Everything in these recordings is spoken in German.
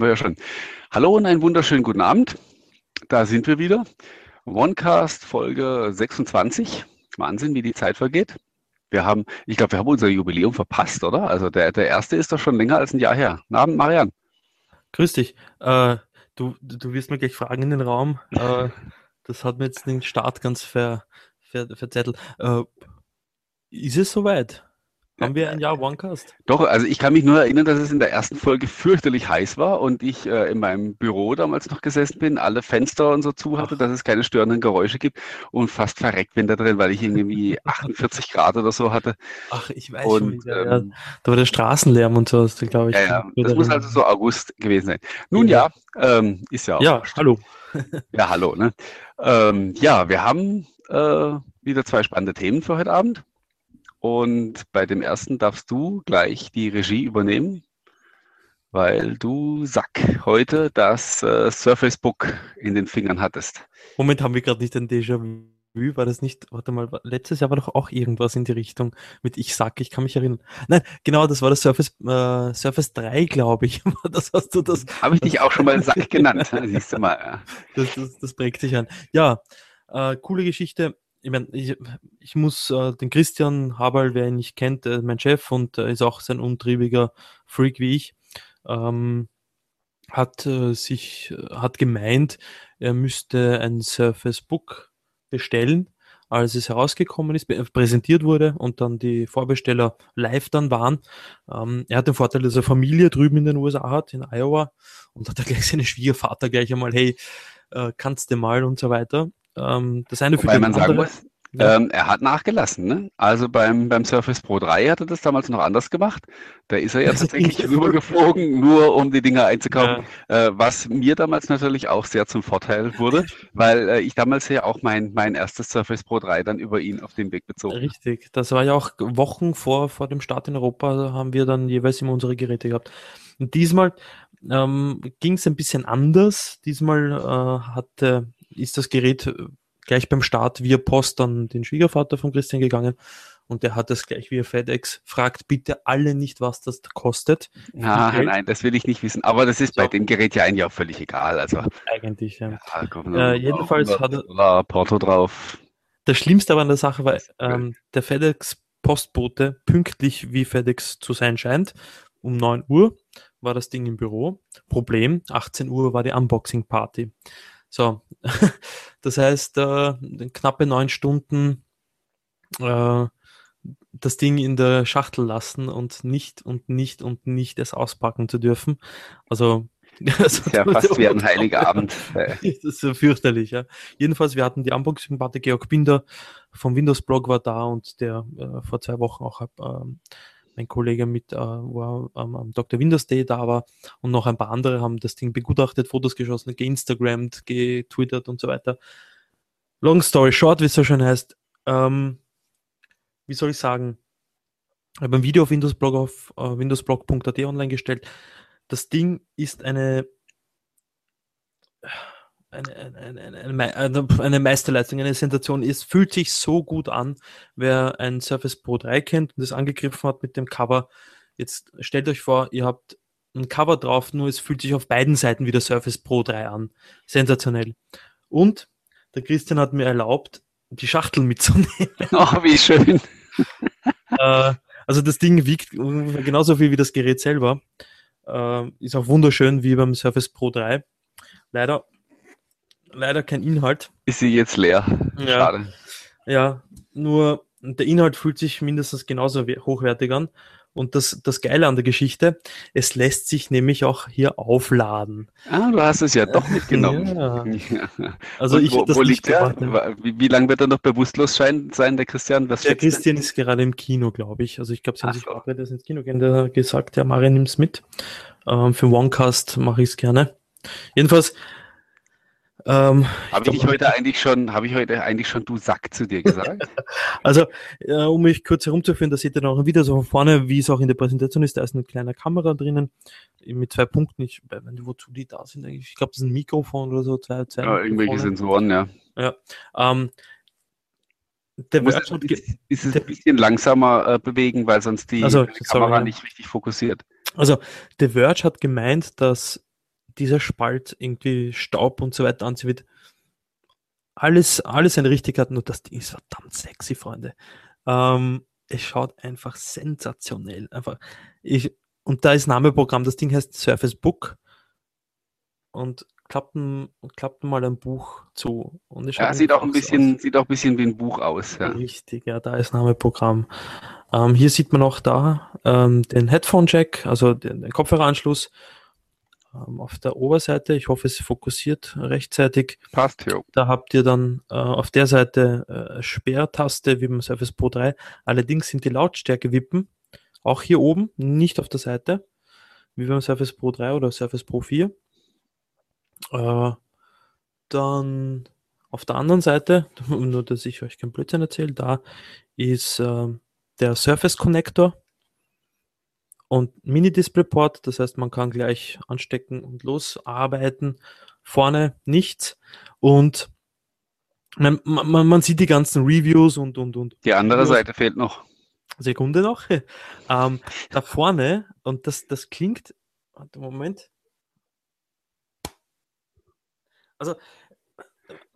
Wir ja schon. Hallo und einen wunderschönen guten Abend. Da sind wir wieder. OneCast Folge 26. Wahnsinn, wie die Zeit vergeht. Wir haben, ich glaube, wir haben unser Jubiläum verpasst, oder? Also der, der erste ist doch schon länger als ein Jahr her. Guten Abend, Marian. Grüß dich. Äh, du, du wirst mir gleich fragen in den Raum. Äh, das hat mir jetzt den Start ganz ver, ver, verzettelt. Äh, ist es soweit? Haben wir ein Jahr OneCast? Doch, also ich kann mich nur erinnern, dass es in der ersten Folge fürchterlich heiß war und ich äh, in meinem Büro damals noch gesessen bin, alle Fenster und so zu hatte, Ach. dass es keine störenden Geräusche gibt und fast verreckt bin da drin, weil ich irgendwie 48 Grad oder so hatte. Ach, ich weiß und, schon wieder. Ähm, ja. Da war der Straßenlärm und so, glaube ich. Ja, ja. das muss also so August gewesen sein. Nun ja, ja ähm, ist ja auch. Ja, hallo. ja, hallo. Ne? Ähm, ja, wir haben äh, wieder zwei spannende Themen für heute Abend. Und bei dem ersten darfst du gleich die Regie übernehmen, weil du, Sack, heute das äh, Surface Book in den Fingern hattest. Moment, haben wir gerade nicht ein Déjà-vu? War das nicht, warte mal, letztes Jahr war doch auch irgendwas in die Richtung mit Ich Sack, ich kann mich erinnern. Nein, genau, das war das Surface, äh, Surface 3, glaube ich. das hast du das. Habe ich dich auch schon mal Sack genannt, siehst du mal. Das, das, das prägt sich an. Ja, äh, coole Geschichte ich meine, ich, ich muss äh, den Christian Haberl, wer ihn nicht kennt, äh, mein Chef und äh, ist auch sein untriebiger Freak wie ich, ähm, hat äh, sich, hat gemeint, er müsste ein Surface Book bestellen, als es herausgekommen ist, präsentiert wurde und dann die Vorbesteller live dann waren. Ähm, er hat den Vorteil, dass er Familie drüben in den USA hat, in Iowa, und hat da gleich seine Schwiegervater gleich einmal, hey, äh, kannst du mal und so weiter. Ähm, das eine Wobei für man sagen muss, ja. ähm, er hat nachgelassen. Ne? Also beim, beim Surface Pro 3 hat er das damals noch anders gemacht. Da ist er ja tatsächlich rübergeflogen, nur um die Dinger einzukaufen. Ja. Äh, was mir damals natürlich auch sehr zum Vorteil wurde, weil äh, ich damals ja auch mein, mein erstes Surface Pro 3 dann über ihn auf den Weg bezogen Richtig, das war ja auch Wochen vor, vor dem Start in Europa, haben wir dann jeweils immer unsere Geräte gehabt. Und diesmal ähm, ging es ein bisschen anders. Diesmal äh, hatte ist das Gerät äh, gleich beim Start via Post an den Schwiegervater von Christian gegangen und der hat das gleich via FedEx. Fragt bitte alle nicht, was das kostet. Ah, nein, das will ich nicht wissen. Aber das ist so. bei dem Gerät ja eigentlich auch völlig egal. Also eigentlich, ja. ja komm, äh, jedenfalls hat er Porto drauf. Das Schlimmste aber an der Sache war, ähm, der FedEx Postbote pünktlich wie FedEx zu sein scheint, um 9 Uhr war das Ding im Büro. Problem, 18 Uhr war die Unboxing Party. So, das heißt, äh, knappe neun Stunden äh, das Ding in der Schachtel lassen und nicht und nicht und nicht es auspacken zu dürfen. Also ist ja fast wie ein heiliger Abend. das ist so fürchterlich, ja. Jedenfalls, wir hatten die Unboxing-Party, Georg Binder vom Windows-Blog war da und der äh, vor zwei Wochen auch ähm, mein Kollege mit, äh, wo ähm, am Dr. Windows Day da war und noch ein paar andere haben das Ding begutachtet, Fotos geschossen, geinstagrammt, getwittert und so weiter. Long story short, wie es so schön heißt, ähm, wie soll ich sagen, ich habe ein Video auf Windows-Blog auf äh, windowsblog.at online gestellt. Das Ding ist eine eine, eine, eine, eine, Meisterleistung, eine Sensation ist, fühlt sich so gut an, wer ein Surface Pro 3 kennt und es angegriffen hat mit dem Cover. Jetzt stellt euch vor, ihr habt ein Cover drauf, nur es fühlt sich auf beiden Seiten wie der Surface Pro 3 an. Sensationell. Und der Christian hat mir erlaubt, die Schachtel mitzunehmen. Oh, wie schön. äh, also das Ding wiegt genauso viel wie das Gerät selber. Äh, ist auch wunderschön wie beim Surface Pro 3. Leider leider kein Inhalt. Ist sie jetzt leer? Ja. Schade. Ja, nur der Inhalt fühlt sich mindestens genauso hochwertig an. Und das, das Geile an der Geschichte, es lässt sich nämlich auch hier aufladen. Ah, du hast es ja doch mitgenommen. Ja. Also ich wo, wo liegt der? Wie, wie lange wird er noch bewusstlos sein, sein der Christian? Was der Christian denn? ist gerade im Kino, glaube ich. Also ich glaube, sie haben sich so. auch ins Kino gehen. Der hat gesagt, ja, Mario nimm's mit. Ähm, für OneCast mache ich es gerne. Jedenfalls, ähm, habe ich, ich heute eigentlich schon, habe ich heute eigentlich schon du Sack zu dir gesagt? also, äh, um mich kurz herumzuführen, da seht ihr noch wieder so von vorne, wie es auch in der Präsentation ist, da ist eine kleine Kamera drinnen mit zwei Punkten. Ich, wozu die da sind eigentlich? Ich glaube, das ist ein Mikrofon oder so. Zwei, zwei ja, irgendwelche Sensoren, ja. Ja. Ähm, der muss ist, ist es ein bisschen langsamer äh, bewegen, weil sonst die also, Kamera sorry, nicht richtig fokussiert. Also, The Verge hat gemeint, dass dieser Spalt irgendwie Staub und so weiter anzieht. Alles, alles eine Richtigkeit, nur das Ding ist verdammt sexy, Freunde. Ähm, es schaut einfach sensationell. Einfach, ich, und da ist Nameprogramm, das Ding heißt Surface Book. Und klappen, klappen mal ein Buch zu. Und ja, sieht auch ein bisschen, aus. sieht auch ein bisschen wie ein Buch aus. Ja. Richtig, ja, da ist Nameprogramm. Ähm, hier sieht man auch da ähm, den Headphone-Jack, also den, den Kopfhöreranschluss auf der Oberseite. Ich hoffe, es fokussiert rechtzeitig. Passt, ja. Da habt ihr dann äh, auf der Seite äh, Sperrtaste wie beim Surface Pro 3. Allerdings sind die Lautstärke-Wippen auch hier oben, nicht auf der Seite, wie beim Surface Pro 3 oder Surface Pro 4. Äh, dann auf der anderen Seite, nur dass ich euch kein Blödsinn erzähle, da ist äh, der Surface Connector und Mini-Display-Port, das heißt, man kann gleich anstecken und losarbeiten. Vorne nichts und man, man, man sieht die ganzen Reviews und und und. Die andere Reviews. Seite fehlt noch. Sekunde noch. Ähm, da vorne, und das, das klingt, Moment, also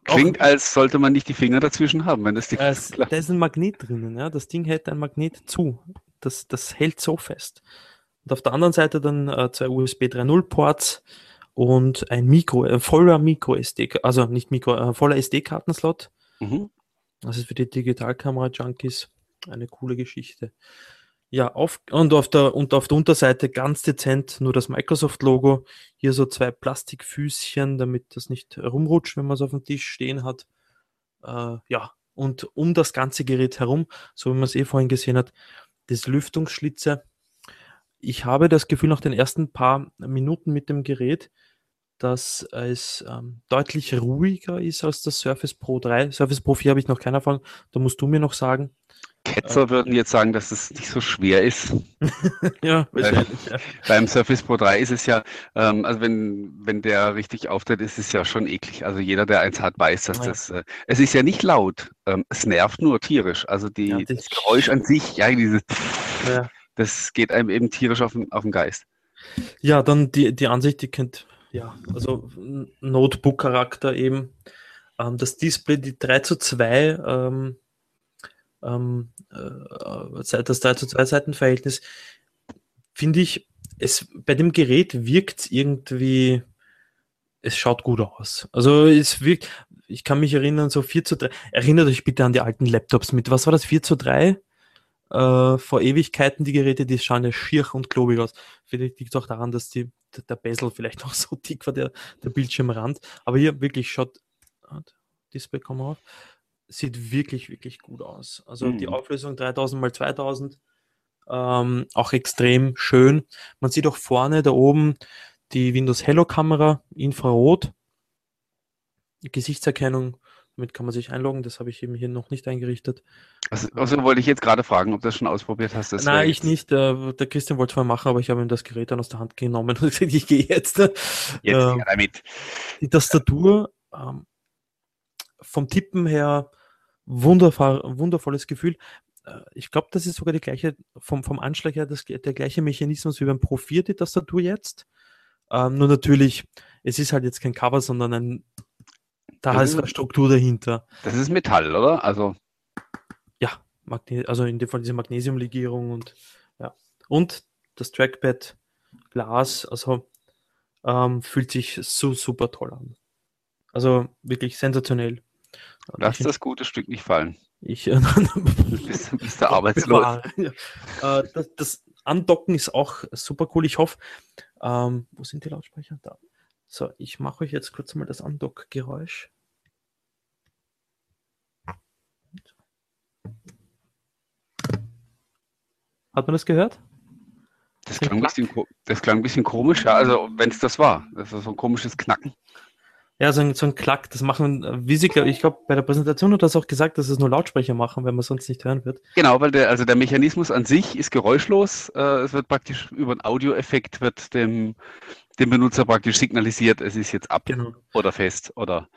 Klingt, als sollte man nicht die Finger dazwischen haben, wenn das die äh, Da ist ein Magnet drinnen, ja. Das Ding hält ein Magnet zu. Das, das hält so fest. Und auf der anderen Seite dann äh, zwei USB 3.0 Ports und ein Mikro, ein voller Micro SD, also nicht Mikro, äh, voller SD-Kartenslot. Mhm. Das ist für die Digitalkamera-Junkies eine coole Geschichte. Ja, auf, und, auf der, und auf der Unterseite ganz dezent nur das Microsoft-Logo. Hier so zwei Plastikfüßchen, damit das nicht rumrutscht, wenn man es auf dem Tisch stehen hat. Äh, ja, und um das ganze Gerät herum, so wie man es eh vorhin gesehen hat, das Lüftungsschlitze. Ich habe das Gefühl, nach den ersten paar Minuten mit dem Gerät, dass es ähm, deutlich ruhiger ist als das Surface Pro 3. Surface Pro 4 habe ich noch keine Erfahrung, da musst du mir noch sagen. Ketzer würden jetzt sagen, dass es nicht so schwer ist. ja, wahrscheinlich. Ja. Beim Surface Pro 3 ist es ja, ähm, also wenn, wenn der richtig auftritt, ist es ja schon eklig. Also jeder, der eins hat, weiß, dass ja. das, äh, es ist ja nicht laut, ähm, es nervt nur tierisch. Also die, ja, das, das, Geräusch an sich, ja, dieses, das geht einem eben tierisch auf den, auf den Geist. Ja, dann die, die Ansicht, die kennt, ja, also Notebook-Charakter eben. Ähm, das Display, die 3 zu 2, ähm, äh, das 3 zu 2 Seitenverhältnis, finde ich, es, bei dem Gerät wirkt irgendwie, es schaut gut aus. Also es wirkt, ich kann mich erinnern, so 4 zu 3, erinnert euch bitte an die alten Laptops mit, was war das, 4 zu 3? Äh, vor Ewigkeiten die Geräte, die schauen ja schier und klobig aus. Vielleicht liegt es auch daran, dass die, der Bezel vielleicht noch so dick war, der, der Bildschirmrand. Aber hier wirklich schaut, Display kommen auf, sieht wirklich, wirklich gut aus. Also mhm. die Auflösung 3000 x 2000, ähm, auch extrem schön. Man sieht auch vorne da oben die Windows Hello Kamera, Infrarot, Gesichtserkennung, damit kann man sich einloggen, das habe ich eben hier noch nicht eingerichtet. Also, also wollte ich jetzt gerade fragen, ob du das schon ausprobiert hast. Nein, ich nicht. Der, der Christian wollte es mal machen, aber ich habe ihm das Gerät dann aus der Hand genommen und gesagt, ich gehe jetzt. Jetzt ähm, damit. Die Tastatur ähm, vom Tippen her wundervolles Gefühl. Äh, ich glaube, das ist sogar die gleiche, vom, vom Anschlag her das, der gleiche Mechanismus wie beim Pro 4, die Tastatur jetzt. Ähm, nur natürlich, es ist halt jetzt kein Cover, sondern ein, da ist eine Struktur dahinter. Das ist Metall, oder? Also. Ja, Magne also in dem Fall diese Magnesiumlegierung und ja. Und das Trackpad Glas, also ähm, fühlt sich so super toll an. Also wirklich sensationell. Lass das gute Stück nicht fallen. Ich äh, bist, bist der arbeitslos. Äh, das, das, Andocken ist auch super cool. Ich hoffe, ähm, wo sind die Lautsprecher? Da. So, ich mache euch jetzt kurz mal das Andock-Geräusch. Hat man das gehört? Das klang, ein bisschen, das klang ein bisschen komisch, ja, also wenn es das war. Das war so ein komisches Knacken. Ja, so ein, so ein Klack, das machen, glaub, ich glaube, bei der Präsentation hat das auch gesagt, dass es nur Lautsprecher machen, wenn man sonst nicht hören wird. Genau, weil der, also der Mechanismus an sich ist geräuschlos. Äh, es wird praktisch über einen Audioeffekt wird dem, dem Benutzer praktisch signalisiert, es ist jetzt ab genau. oder fest oder.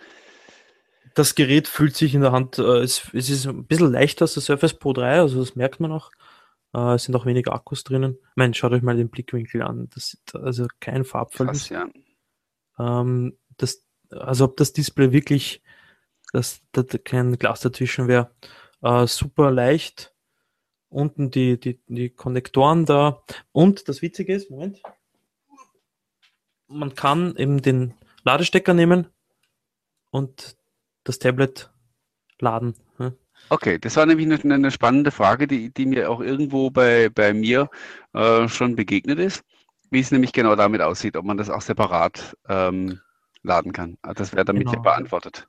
Das Gerät fühlt sich in der Hand, äh, es, es ist ein bisschen leichter als der Surface Pro 3, also das merkt man auch. Äh, es sind auch weniger Akkus drinnen. Ich meine, schaut euch mal den Blickwinkel an. Das ist also kein Farbverlust. Krass, ja. ähm, das, also ob das Display wirklich, dass da kein Glas dazwischen wäre, äh, super leicht. Unten die, die, die Konnektoren da. Und das Witzige ist, Moment, man kann eben den Ladestecker nehmen und das Tablet laden. Okay, das war nämlich eine, eine, spannende Frage, die, die mir auch irgendwo bei, bei mir äh, schon begegnet ist, wie es nämlich genau damit aussieht, ob man das auch separat ähm, laden kann. Also das wäre damit genau. ja beantwortet.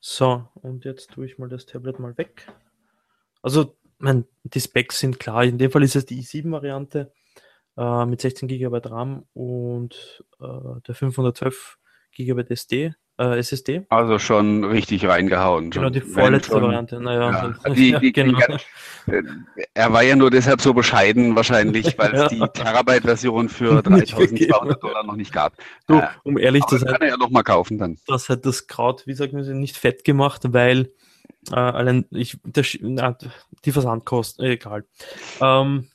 So, und jetzt tue ich mal das Tablet mal weg. Also, mein, die Specs sind klar. In dem Fall ist es die i7-Variante äh, mit 16 GB RAM und äh, der 512 GB SD äh, SSD. Also schon richtig reingehauen. Genau, die vorletzte Variante. Naja, ja, die, die, genau. Die, er war ja nur deshalb so bescheiden, wahrscheinlich, weil es ja. die Terabyte-Version für 3200 Dollar noch nicht gab. Du, äh, um ehrlich zu sein. kann er ja noch mal kaufen dann. Das hat das Kraut, wie sagt man, nicht fett gemacht, weil äh, allein ich, der, na, die Versandkosten, egal. Ähm,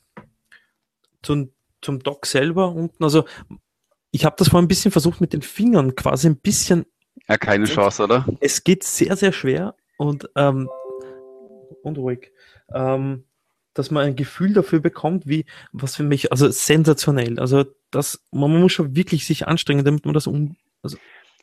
zum, zum Dock selber unten, also ich habe das vorhin ein bisschen versucht mit den Fingern quasi ein bisschen ja, keine Chance, oder? Es geht sehr, sehr schwer und ähm, unruhig. Ähm, dass man ein Gefühl dafür bekommt, wie, was für mich, also sensationell. Also das, man muss schon wirklich sich anstrengen, damit man das um. Also,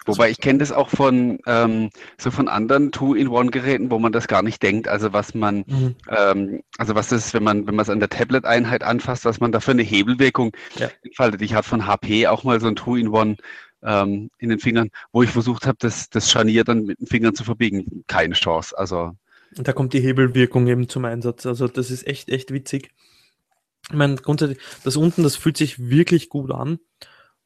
Wobei ich kenne das auch von ähm, so von anderen Two-in-One-Geräten, wo man das gar nicht denkt. Also was man, mhm. ähm, also was das, wenn man, wenn man es an der Tablet-Einheit anfasst, was man da für eine Hebelwirkung ja. entfaltet. Ich hatte von HP auch mal so ein Two-in-One ähm, in den Fingern, wo ich versucht habe, das, das Scharnier dann mit den Fingern zu verbiegen. Keine Chance. Also. Da kommt die Hebelwirkung eben zum Einsatz. Also das ist echt, echt witzig. Ich meine, grundsätzlich, das unten, das fühlt sich wirklich gut an.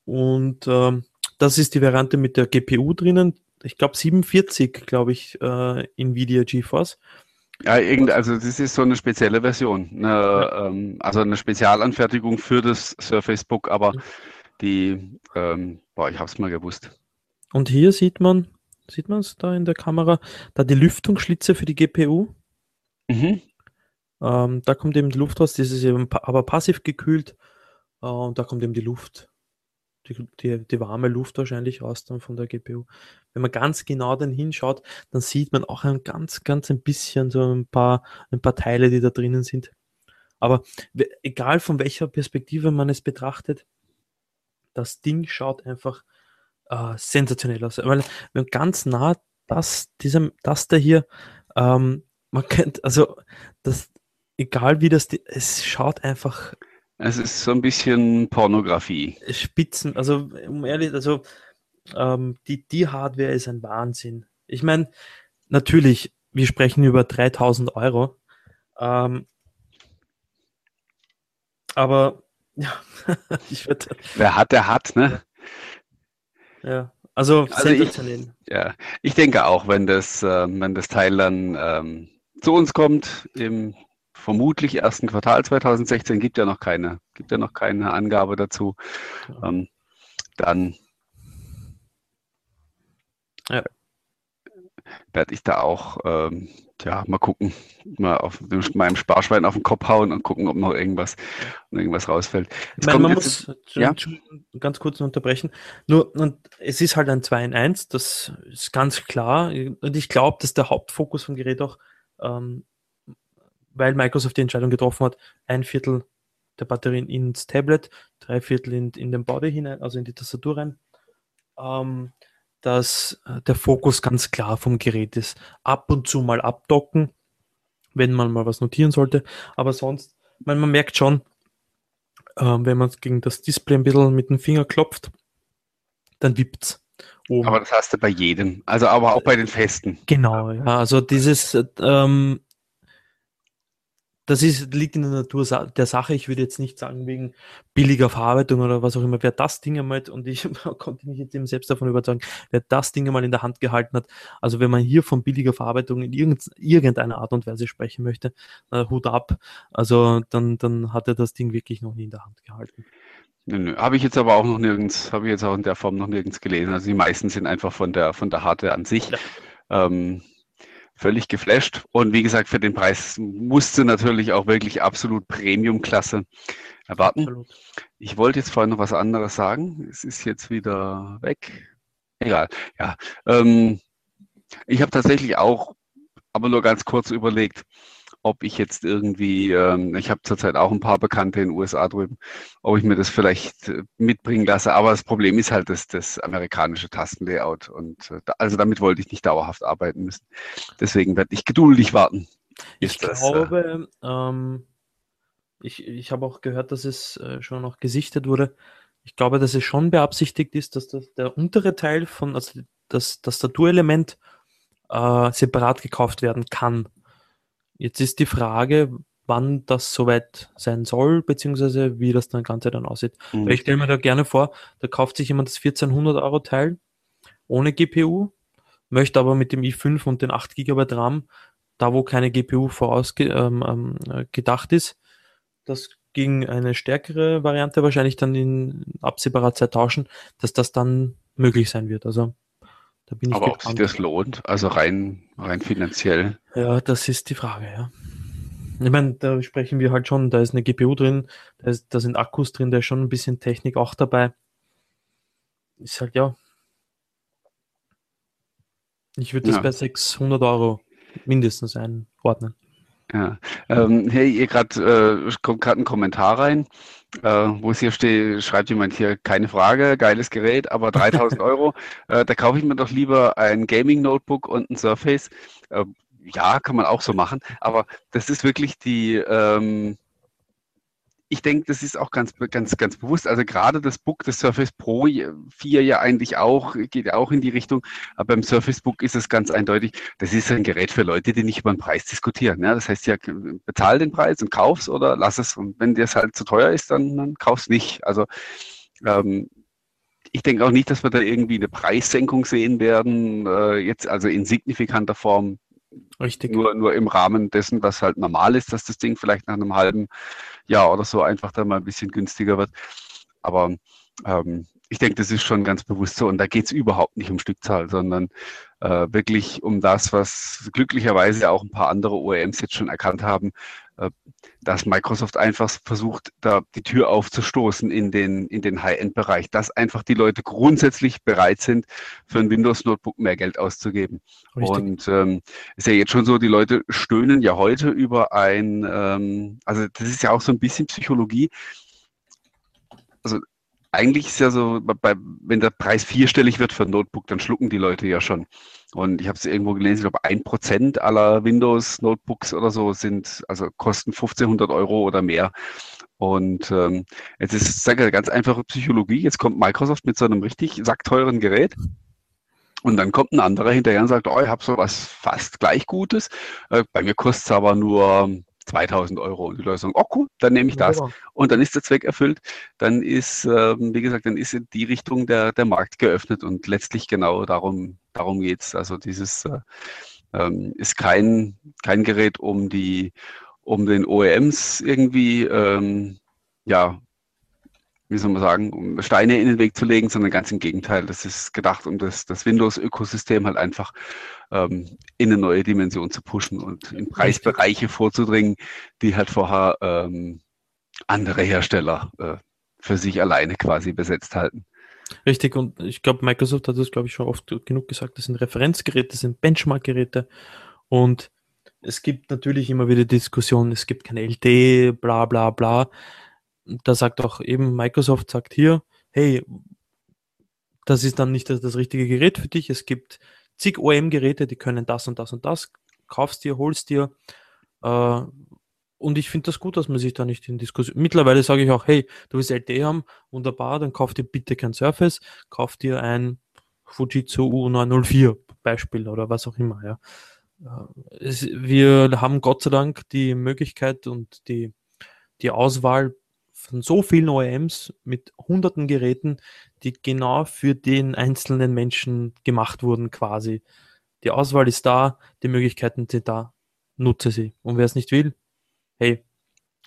Und ähm, das ist die Variante mit der GPU drinnen. Ich glaube 47, glaube ich, äh, Nvidia GeForce. Ja, irgend, also das ist so eine spezielle Version. Eine, ähm, also eine Spezialanfertigung für das Surface Book, aber die, ähm, boah, ich habe es mal gewusst. Und hier sieht man, sieht man es da in der Kamera, da die Lüftungsschlitze für die GPU. Mhm. Ähm, da kommt eben die Luft raus, das ist eben aber passiv gekühlt äh, und da kommt eben die Luft, die, die, die, warme Luft wahrscheinlich raus dann von der GPU. Wenn man ganz genau dann hinschaut, dann sieht man auch ein ganz, ganz ein bisschen so ein paar, ein paar Teile, die da drinnen sind. Aber egal von welcher Perspektive man es betrachtet, das Ding schaut einfach äh, sensationell aus. Weil wenn ganz nah das, diesem, das da hier, ähm, man kennt, also das, egal wie das, es schaut einfach. Es ist so ein bisschen Pornografie. Spitzen, also um ehrlich, also ähm, die, die Hardware ist ein Wahnsinn. Ich meine, natürlich, wir sprechen über 3000 Euro. Ähm, aber ja, ich würde. Wer hat, der hat, ne? Ja, also, also ich, ja, ich denke auch, wenn das, äh, wenn das Teil dann ähm, zu uns kommt, im vermutlich ersten Quartal 2016, gibt ja noch keine, gibt ja noch keine Angabe dazu, ähm, dann ja. werde ich da auch ähm, ja, mal gucken, mal auf meinem Sparschwein auf den Kopf hauen und gucken, ob noch irgendwas, irgendwas rausfällt. Meine, man muss ja? ganz kurz unterbrechen. Nur, und es ist halt ein 2 in 1, das ist ganz klar. Und ich glaube, dass der Hauptfokus vom Gerät auch, ähm, weil Microsoft die Entscheidung getroffen hat, ein Viertel der Batterien ins Tablet, drei Viertel in, in den Body hinein, also in die Tastatur rein. Ähm, dass äh, der Fokus ganz klar vom Gerät ist. Ab und zu mal abdocken, wenn man mal was notieren sollte. Aber sonst, man, man merkt schon, äh, wenn man gegen das Display ein bisschen mit dem Finger klopft, dann wippt's. Oben. Aber das hast du bei jedem, also aber auch bei den Festen. Genau, ja, also dieses ähm, das ist, liegt in der Natur der Sache. Ich würde jetzt nicht sagen, wegen billiger Verarbeitung oder was auch immer, wer das Ding einmal, und ich konnte mich jetzt eben selbst davon überzeugen, wer das Ding einmal in der Hand gehalten hat, also wenn man hier von billiger Verarbeitung in irgendeiner Art und Weise sprechen möchte, äh, Hut ab, also dann, dann hat er das Ding wirklich noch nie in der Hand gehalten. Nö, nö. Habe ich jetzt aber auch noch nirgends, habe ich jetzt auch in der Form noch nirgends gelesen. Also die meisten sind einfach von der, von der Hardware an sich. Ja. Ähm, völlig geflasht. Und wie gesagt, für den Preis musste natürlich auch wirklich absolut Premium-Klasse erwarten. Absolut. Ich wollte jetzt vorhin noch was anderes sagen. Es ist jetzt wieder weg. Egal, ja. Ähm, ich habe tatsächlich auch, aber nur ganz kurz überlegt, ob ich jetzt irgendwie, ähm, ich habe zurzeit auch ein paar Bekannte in den USA drüben, ob ich mir das vielleicht äh, mitbringen lasse. Aber das Problem ist halt das, das amerikanische Tastenlayout. Und äh, also damit wollte ich nicht dauerhaft arbeiten müssen. Deswegen werde ich geduldig warten. Ich das, glaube, äh, ähm, ich, ich habe auch gehört, dass es äh, schon noch gesichtet wurde. Ich glaube, dass es schon beabsichtigt ist, dass das, der untere Teil von, also das Tastaturelement äh, separat gekauft werden kann. Jetzt ist die Frage, wann das soweit sein soll, beziehungsweise wie das dann Ganze dann aussieht. Mhm. Ich stelle mir da gerne vor, da kauft sich jemand das 1400 Euro Teil ohne GPU, möchte aber mit dem i5 und den 8 GB RAM, da wo keine GPU vorausgedacht ähm, ähm, ist, das gegen eine stärkere Variante wahrscheinlich dann in absehbarer Zeit tauschen, dass das dann möglich sein wird. Also da bin ich Aber gespannt. ob sich das lohnt, also rein, rein finanziell. Ja, das ist die Frage, ja. Ich meine, da sprechen wir halt schon, da ist eine GPU drin, da, ist, da sind Akkus drin, da ist schon ein bisschen Technik auch dabei. Ist halt, ja. Ich würde das ja. bei 600 Euro mindestens einordnen. Ja. Ähm, hey, ihr gerade äh, kommt gerade ein Kommentar rein, äh, wo es hier steht, schreibt jemand hier, keine Frage, geiles Gerät, aber 3000 Euro, äh, da kaufe ich mir doch lieber ein Gaming-Notebook und ein Surface. Äh, ja, kann man auch so machen, aber das ist wirklich die, ähm, ich denke, das ist auch ganz, ganz, ganz bewusst. Also gerade das Book des Surface Pro 4 ja eigentlich auch, geht ja auch in die Richtung. Aber beim Surface Book ist es ganz eindeutig, das ist ein Gerät für Leute, die nicht über den Preis diskutieren. Ja, das heißt ja, bezahl den Preis und kauf's oder lass es. Und wenn dir es halt zu teuer ist, dann, dann kauf's nicht. Also, ähm, ich denke auch nicht, dass wir da irgendwie eine Preissenkung sehen werden, äh, jetzt also in signifikanter Form. Richtig. Nur, nur im Rahmen dessen, was halt normal ist, dass das Ding vielleicht nach einem halben Jahr oder so einfach dann mal ein bisschen günstiger wird. Aber ähm, ich denke, das ist schon ganz bewusst so. Und da geht es überhaupt nicht um Stückzahl, sondern äh, wirklich um das, was glücklicherweise auch ein paar andere OEMs jetzt schon erkannt haben, dass Microsoft einfach versucht, da die Tür aufzustoßen in den, in den High-End-Bereich, dass einfach die Leute grundsätzlich bereit sind, für ein Windows-Notebook mehr Geld auszugeben. Richtig. Und ähm, ist ja jetzt schon so, die Leute stöhnen ja heute über ein, ähm, also das ist ja auch so ein bisschen Psychologie. Also eigentlich ist ja so, bei, wenn der Preis vierstellig wird für ein Notebook, dann schlucken die Leute ja schon. Und ich habe es irgendwo gelesen, ich glaube, ein Prozent aller Windows-Notebooks oder so sind, also kosten 1500 Euro oder mehr. Und ähm, jetzt ist es ganz einfache Psychologie. Jetzt kommt Microsoft mit so einem richtig sackteuren Gerät. Und dann kommt ein anderer hinterher und sagt, oh, ich habe so was fast gleich Gutes. Äh, bei mir kostet es aber nur 2000 Euro. Und die Leute sagen, oh cool, dann nehme ich das. Ja. Und dann ist der Zweck erfüllt. Dann ist, ähm, wie gesagt, dann ist in die Richtung der, der Markt geöffnet und letztlich genau darum, darum geht's. Also dieses äh, ähm, ist kein, kein Gerät, um die, um den OEMs irgendwie, ähm, ja, wie soll man sagen, um Steine in den Weg zu legen, sondern ganz im Gegenteil. Das ist gedacht, um das, das Windows-Ökosystem halt einfach ähm, in eine neue Dimension zu pushen und in Preisbereiche vorzudringen, die halt vorher ähm, andere Hersteller äh, für sich alleine quasi besetzt halten. Richtig, und ich glaube, Microsoft hat das, glaube ich, schon oft genug gesagt, das sind Referenzgeräte, das sind Benchmark-Geräte und es gibt natürlich immer wieder Diskussionen, es gibt keine LT, bla bla bla da sagt auch eben Microsoft, sagt hier, hey, das ist dann nicht das, das richtige Gerät für dich. Es gibt zig OEM-Geräte, die können das und das und das. Kaufst dir, holst dir. Äh, und ich finde das gut, dass man sich da nicht in Diskussion. Mittlerweile sage ich auch, hey, du willst LTE haben, wunderbar, dann kauf dir bitte kein Surface, kauf dir ein Fujitsu U904 Beispiel oder was auch immer, ja. Äh, es, wir haben Gott sei Dank die Möglichkeit und die, die Auswahl von so vielen OEMs mit hunderten Geräten, die genau für den einzelnen Menschen gemacht wurden quasi. Die Auswahl ist da, die Möglichkeiten sind da, nutze sie. Und wer es nicht will, hey.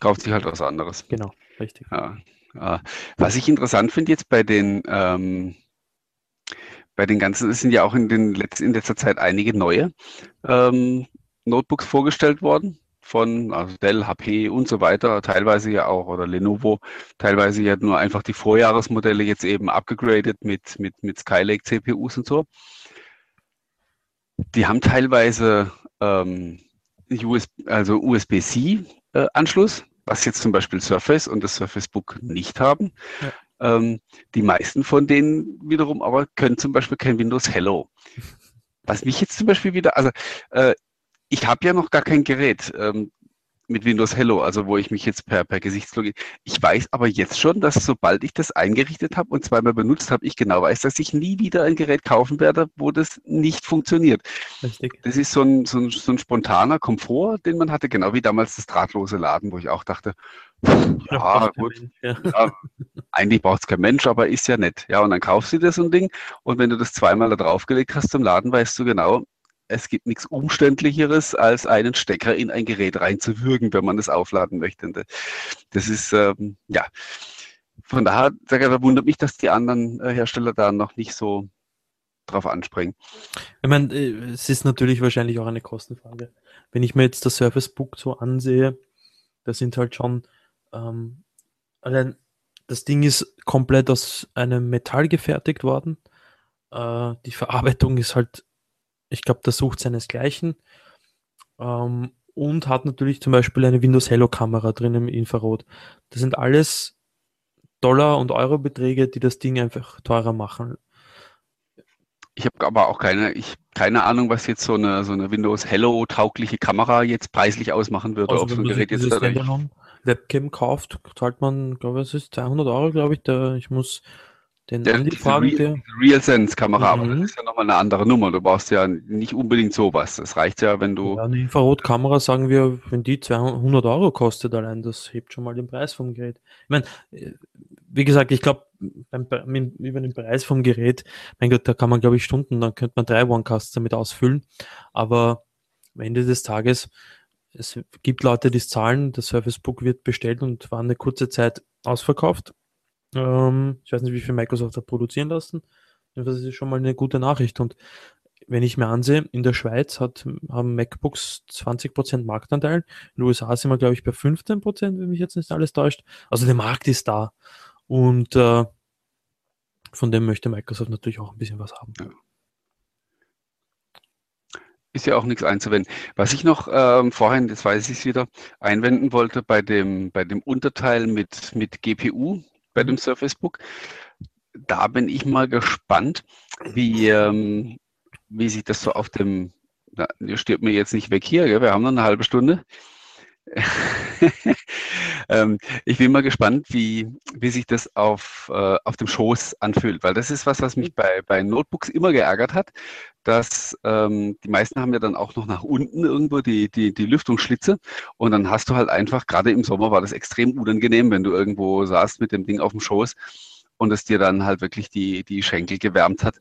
Kauft sich halt was anderes. Genau, richtig. Ja. Was ich interessant finde jetzt bei den, ähm, bei den ganzen, es sind ja auch in, den Letz-, in letzter Zeit einige neue ähm, Notebooks vorgestellt worden von also Dell, HP und so weiter, teilweise ja auch, oder Lenovo, teilweise ja nur einfach die Vorjahresmodelle jetzt eben abgegradet mit, mit, mit Skylake CPUs und so. Die haben teilweise ähm, US, also USB-C-Anschluss, äh, was jetzt zum Beispiel Surface und das Surface Book nicht haben. Ja. Ähm, die meisten von denen wiederum aber können zum Beispiel kein Windows Hello. Was mich jetzt zum Beispiel wieder, also äh, ich habe ja noch gar kein Gerät ähm, mit Windows Hello, also wo ich mich jetzt per, per Gesichtslogin. Ich weiß aber jetzt schon, dass sobald ich das eingerichtet habe und zweimal benutzt habe, ich genau weiß, dass ich nie wieder ein Gerät kaufen werde, wo das nicht funktioniert. Richtig. Das ist so ein, so ein, so ein spontaner Komfort, den man hatte, genau wie damals das drahtlose Laden, wo ich auch dachte, ja, gut, ja. Ja, eigentlich braucht es kein Mensch, aber ist ja nett. Ja, und dann kaufst du dir so ein Ding und wenn du das zweimal da draufgelegt hast zum Laden, weißt du genau, es gibt nichts Umständlicheres, als einen Stecker in ein Gerät reinzuwürgen, wenn man es aufladen möchte. Das ist, ähm, ja, von daher, da wundert mich, dass die anderen äh, Hersteller da noch nicht so drauf anspringen. Ich meine, äh, es ist natürlich wahrscheinlich auch eine Kostenfrage. Wenn ich mir jetzt das Surface Book so ansehe, da sind halt schon, ähm, allein das Ding ist komplett aus einem Metall gefertigt worden. Äh, die Verarbeitung ist halt ich glaube, der sucht seinesgleichen. Ähm, und hat natürlich zum Beispiel eine Windows Hello Kamera drin im Infrarot. Das sind alles Dollar- und Euro-Beträge, die das Ding einfach teurer machen. Ich habe aber auch keine, ich, keine Ahnung, was jetzt so eine, so eine Windows Hello-taugliche Kamera jetzt preislich ausmachen würde. Also, ob so ein Gerät jetzt Webcam kauft, zahlt man, glaube ich, es ist 200 Euro, glaube ich. Da, ich muss den der, Andi fragen Real, Real Sense Kamera, mhm. aber das mhm. ist ja nochmal eine andere Nummer. Du brauchst ja nicht unbedingt sowas. Das reicht ja, wenn du. Ja, eine Infrarotkamera, sagen wir, wenn die 200 Euro kostet allein, das hebt schon mal den Preis vom Gerät. Ich meine, wie gesagt, ich glaube, über den Preis vom Gerät, mein Gott, da kann man, glaube ich, Stunden, dann könnte man drei Onecasts damit ausfüllen. Aber am Ende des Tages, es gibt Leute, die es zahlen, das Service Book wird bestellt und war eine kurze Zeit ausverkauft ähm, ich weiß nicht, wie viel Microsoft hat produzieren lassen. Das ist schon mal eine gute Nachricht. Und wenn ich mir ansehe, in der Schweiz hat, haben MacBooks 20% Marktanteil. In den USA sind wir, glaube ich, bei 15%, wenn mich jetzt nicht alles täuscht. Also der Markt ist da. Und äh, von dem möchte Microsoft natürlich auch ein bisschen was haben. Ist ja auch nichts einzuwenden. Was ich noch ähm, vorhin, das weiß ich wieder, einwenden wollte bei dem, bei dem Unterteil mit, mit GPU, bei dem Surface Book. Da bin ich mal gespannt, wie, ähm, wie sich das so auf dem, na, ihr stirbt mir jetzt nicht weg hier, gell? wir haben noch eine halbe Stunde. ähm, ich bin mal gespannt, wie, wie sich das auf, äh, auf dem Schoß anfühlt, weil das ist was, was mich bei, bei Notebooks immer geärgert hat, dass ähm, die meisten haben ja dann auch noch nach unten irgendwo die, die, die Lüftungsschlitze und dann hast du halt einfach, gerade im Sommer war das extrem unangenehm, wenn du irgendwo saßt mit dem Ding auf dem Schoß und es dir dann halt wirklich die, die Schenkel gewärmt hat.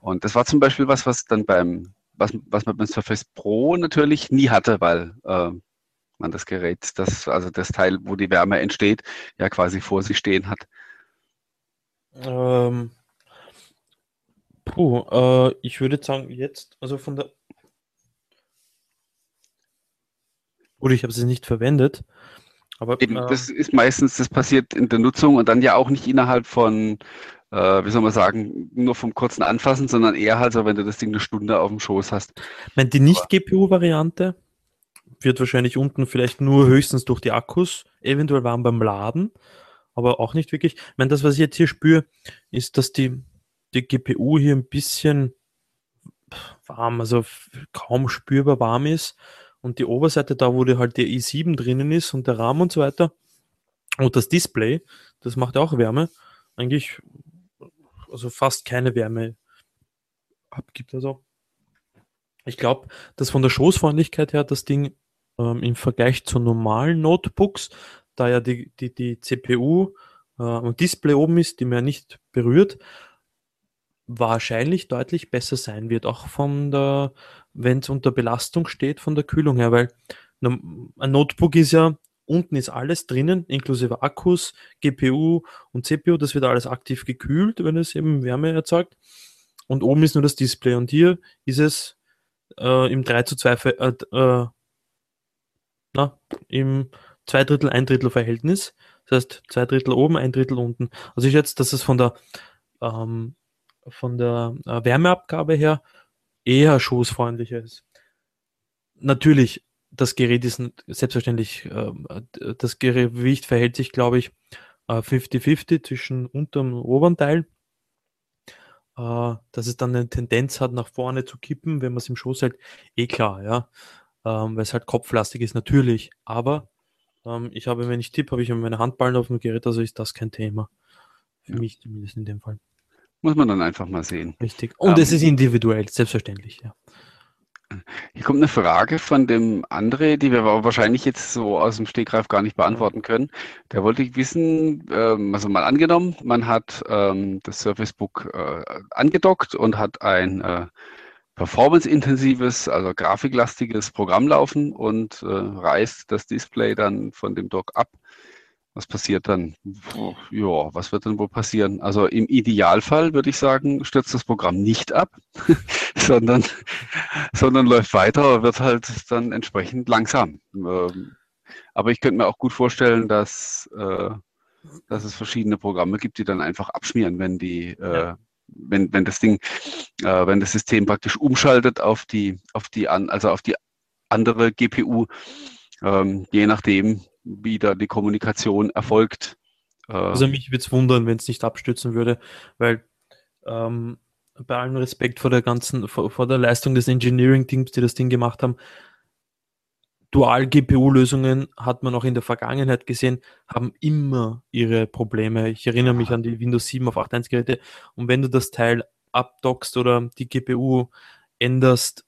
Und das war zum Beispiel was, was dann beim, was, was man beim Surface Pro natürlich nie hatte, weil äh, man das Gerät, das, also das Teil, wo die Wärme entsteht, ja quasi vor sich stehen hat. Ähm, puh, äh, ich würde sagen, jetzt, also von der. Oder ich habe sie nicht verwendet. Aber, Eben, äh, das ist meistens, das passiert in der Nutzung und dann ja auch nicht innerhalb von, äh, wie soll man sagen, nur vom kurzen Anfassen, sondern eher halt so, wenn du das Ding eine Stunde auf dem Schoß hast. Ich meine, die Nicht-GPU-Variante, wird wahrscheinlich unten vielleicht nur höchstens durch die Akkus eventuell warm beim Laden, aber auch nicht wirklich. Ich meine, das, was ich jetzt hier spüre, ist, dass die, die GPU hier ein bisschen warm, also kaum spürbar warm ist und die Oberseite da, wo die halt der i7 drinnen ist und der RAM und so weiter und das Display, das macht auch Wärme, eigentlich also fast keine Wärme abgibt. Also ich glaube, dass von der Schoßfreundlichkeit her das Ding ähm, im Vergleich zu normalen Notebooks, da ja die, die, die CPU äh, am Display oben ist, die man ja nicht berührt, wahrscheinlich deutlich besser sein wird, auch von der, wenn es unter Belastung steht, von der Kühlung her, weil ein Notebook ist ja, unten ist alles drinnen, inklusive Akkus, GPU und CPU, das wird alles aktiv gekühlt, wenn es eben Wärme erzeugt. Und oben ist nur das Display und hier ist es äh, im 3 zu 2 äh, äh, na, im zwei Drittel, ein Drittel Verhältnis. Das heißt, zwei Drittel oben, ein Drittel unten. Also ich schätze, dass es von der, ähm, von der äh, Wärmeabgabe her eher schoßfreundlicher ist. Natürlich, das Gerät ist selbstverständlich, äh, das Gewicht verhält sich, glaube ich, 50-50 äh, zwischen unterem und oberen Teil. Dass es dann eine Tendenz hat, nach vorne zu kippen, wenn man es im Schoß hält, eh klar, ja. Ähm, weil es halt kopflastig ist, natürlich. Aber ähm, ich habe, wenn ich tippe, habe ich meine Handballen auf dem Gerät, also ist das kein Thema. Für ja. mich zumindest in dem Fall. Muss man dann einfach mal sehen. Richtig. Und ähm, es ist individuell, selbstverständlich, ja. Hier kommt eine Frage von dem André, die wir wahrscheinlich jetzt so aus dem Stegreif gar nicht beantworten können. Der wollte wissen, ähm, also mal angenommen, man hat ähm, das Surface Book äh, angedockt und hat ein äh, performance-intensives, also grafiklastiges Programm laufen und äh, reißt das Display dann von dem Dock ab. Was passiert dann? Ja, was wird dann wohl passieren? Also im Idealfall würde ich sagen, stürzt das Programm nicht ab, sondern, sondern läuft weiter, wird halt dann entsprechend langsam. Ähm, aber ich könnte mir auch gut vorstellen, dass, äh, dass es verschiedene Programme gibt, die dann einfach abschmieren, wenn die, äh, wenn, wenn das Ding, äh, wenn das System praktisch umschaltet auf die, auf die an, also auf die andere GPU, ähm, je nachdem, wie da die Kommunikation erfolgt. Äh, also mich würde es wundern, wenn es nicht abstürzen würde, weil ähm, bei allem Respekt vor der ganzen, vor, vor der Leistung des Engineering-Teams, die das Ding gemacht haben, Dual-GPU-Lösungen hat man auch in der Vergangenheit gesehen, haben immer ihre Probleme. Ich erinnere mich an die Windows 7 auf 8.1 Geräte und wenn du das Teil abdockst oder die GPU änderst,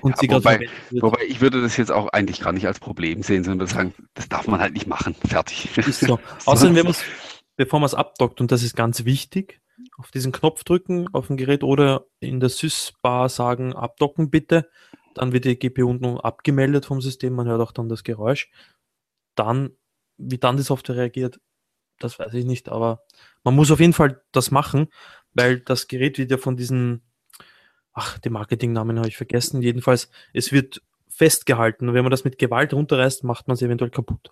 und ja, wobei, wobei, ich würde das jetzt auch eigentlich gar nicht als Problem sehen, sondern sagen, das darf man halt nicht machen. Fertig. Ist so. Außerdem, wenn bevor man es abdockt, und das ist ganz wichtig, auf diesen Knopf drücken auf dem Gerät oder in der Sys-Bar sagen, abdocken bitte. Dann wird die GPU unten abgemeldet vom System, man hört auch dann das Geräusch. Dann, wie dann die Software reagiert, das weiß ich nicht, aber man muss auf jeden Fall das machen, weil das Gerät wird ja von diesen ach, den Marketingnamen habe ich vergessen. Jedenfalls, es wird festgehalten. Und wenn man das mit Gewalt runterreißt, macht man es eventuell kaputt.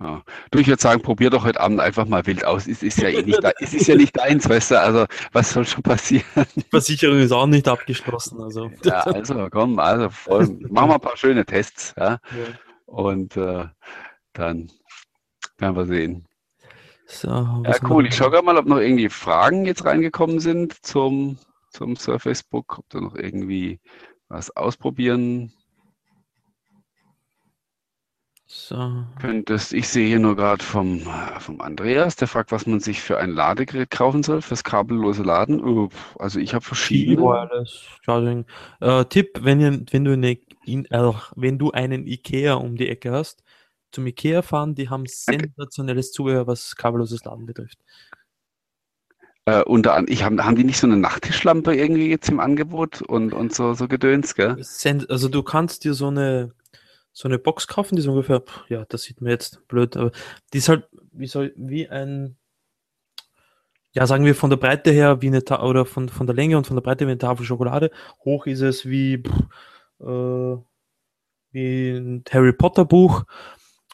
Ja. Du, ich würde sagen, probier doch heute Abend einfach mal wild aus. Es ist ja eh nicht, da, es ist ja nicht deins, weißt du, also was soll schon passieren? Die Versicherung ist auch nicht abgeschlossen. Also. Ja, also komm, also voll, machen wir ein paar schöne Tests. Ja? ja. Und äh, dann werden wir sehen. So, ja, cool. Ich schaue gerade mal, ob noch irgendwie Fragen jetzt reingekommen sind zum zum Surface Book, ob du noch irgendwie was ausprobieren so. könntest. Ich sehe hier nur gerade vom, vom Andreas, der fragt, was man sich für ein Ladegerät kaufen soll, fürs kabellose Laden. Oh, also ich habe verschiedene. Wireless Charging. Äh, Tipp, wenn, ihr, wenn, du eine, in, äh, wenn du einen Ikea um die Ecke hast, zum Ikea fahren, die haben sensationelles Zubehör, was kabelloses Laden betrifft. Äh, unter anderem, ich hab, haben die nicht so eine Nachttischlampe irgendwie jetzt im Angebot und, und so, so Gedöns, gell? Also du kannst dir so eine, so eine Box kaufen, die ist ungefähr, ja, das sieht mir jetzt blöd, aber die ist halt wie, soll, wie ein, ja, sagen wir von der Breite her wie eine, Ta oder von, von der Länge und von der Breite wie eine Tafel Schokolade. Hoch ist es wie, äh, wie ein Harry Potter Buch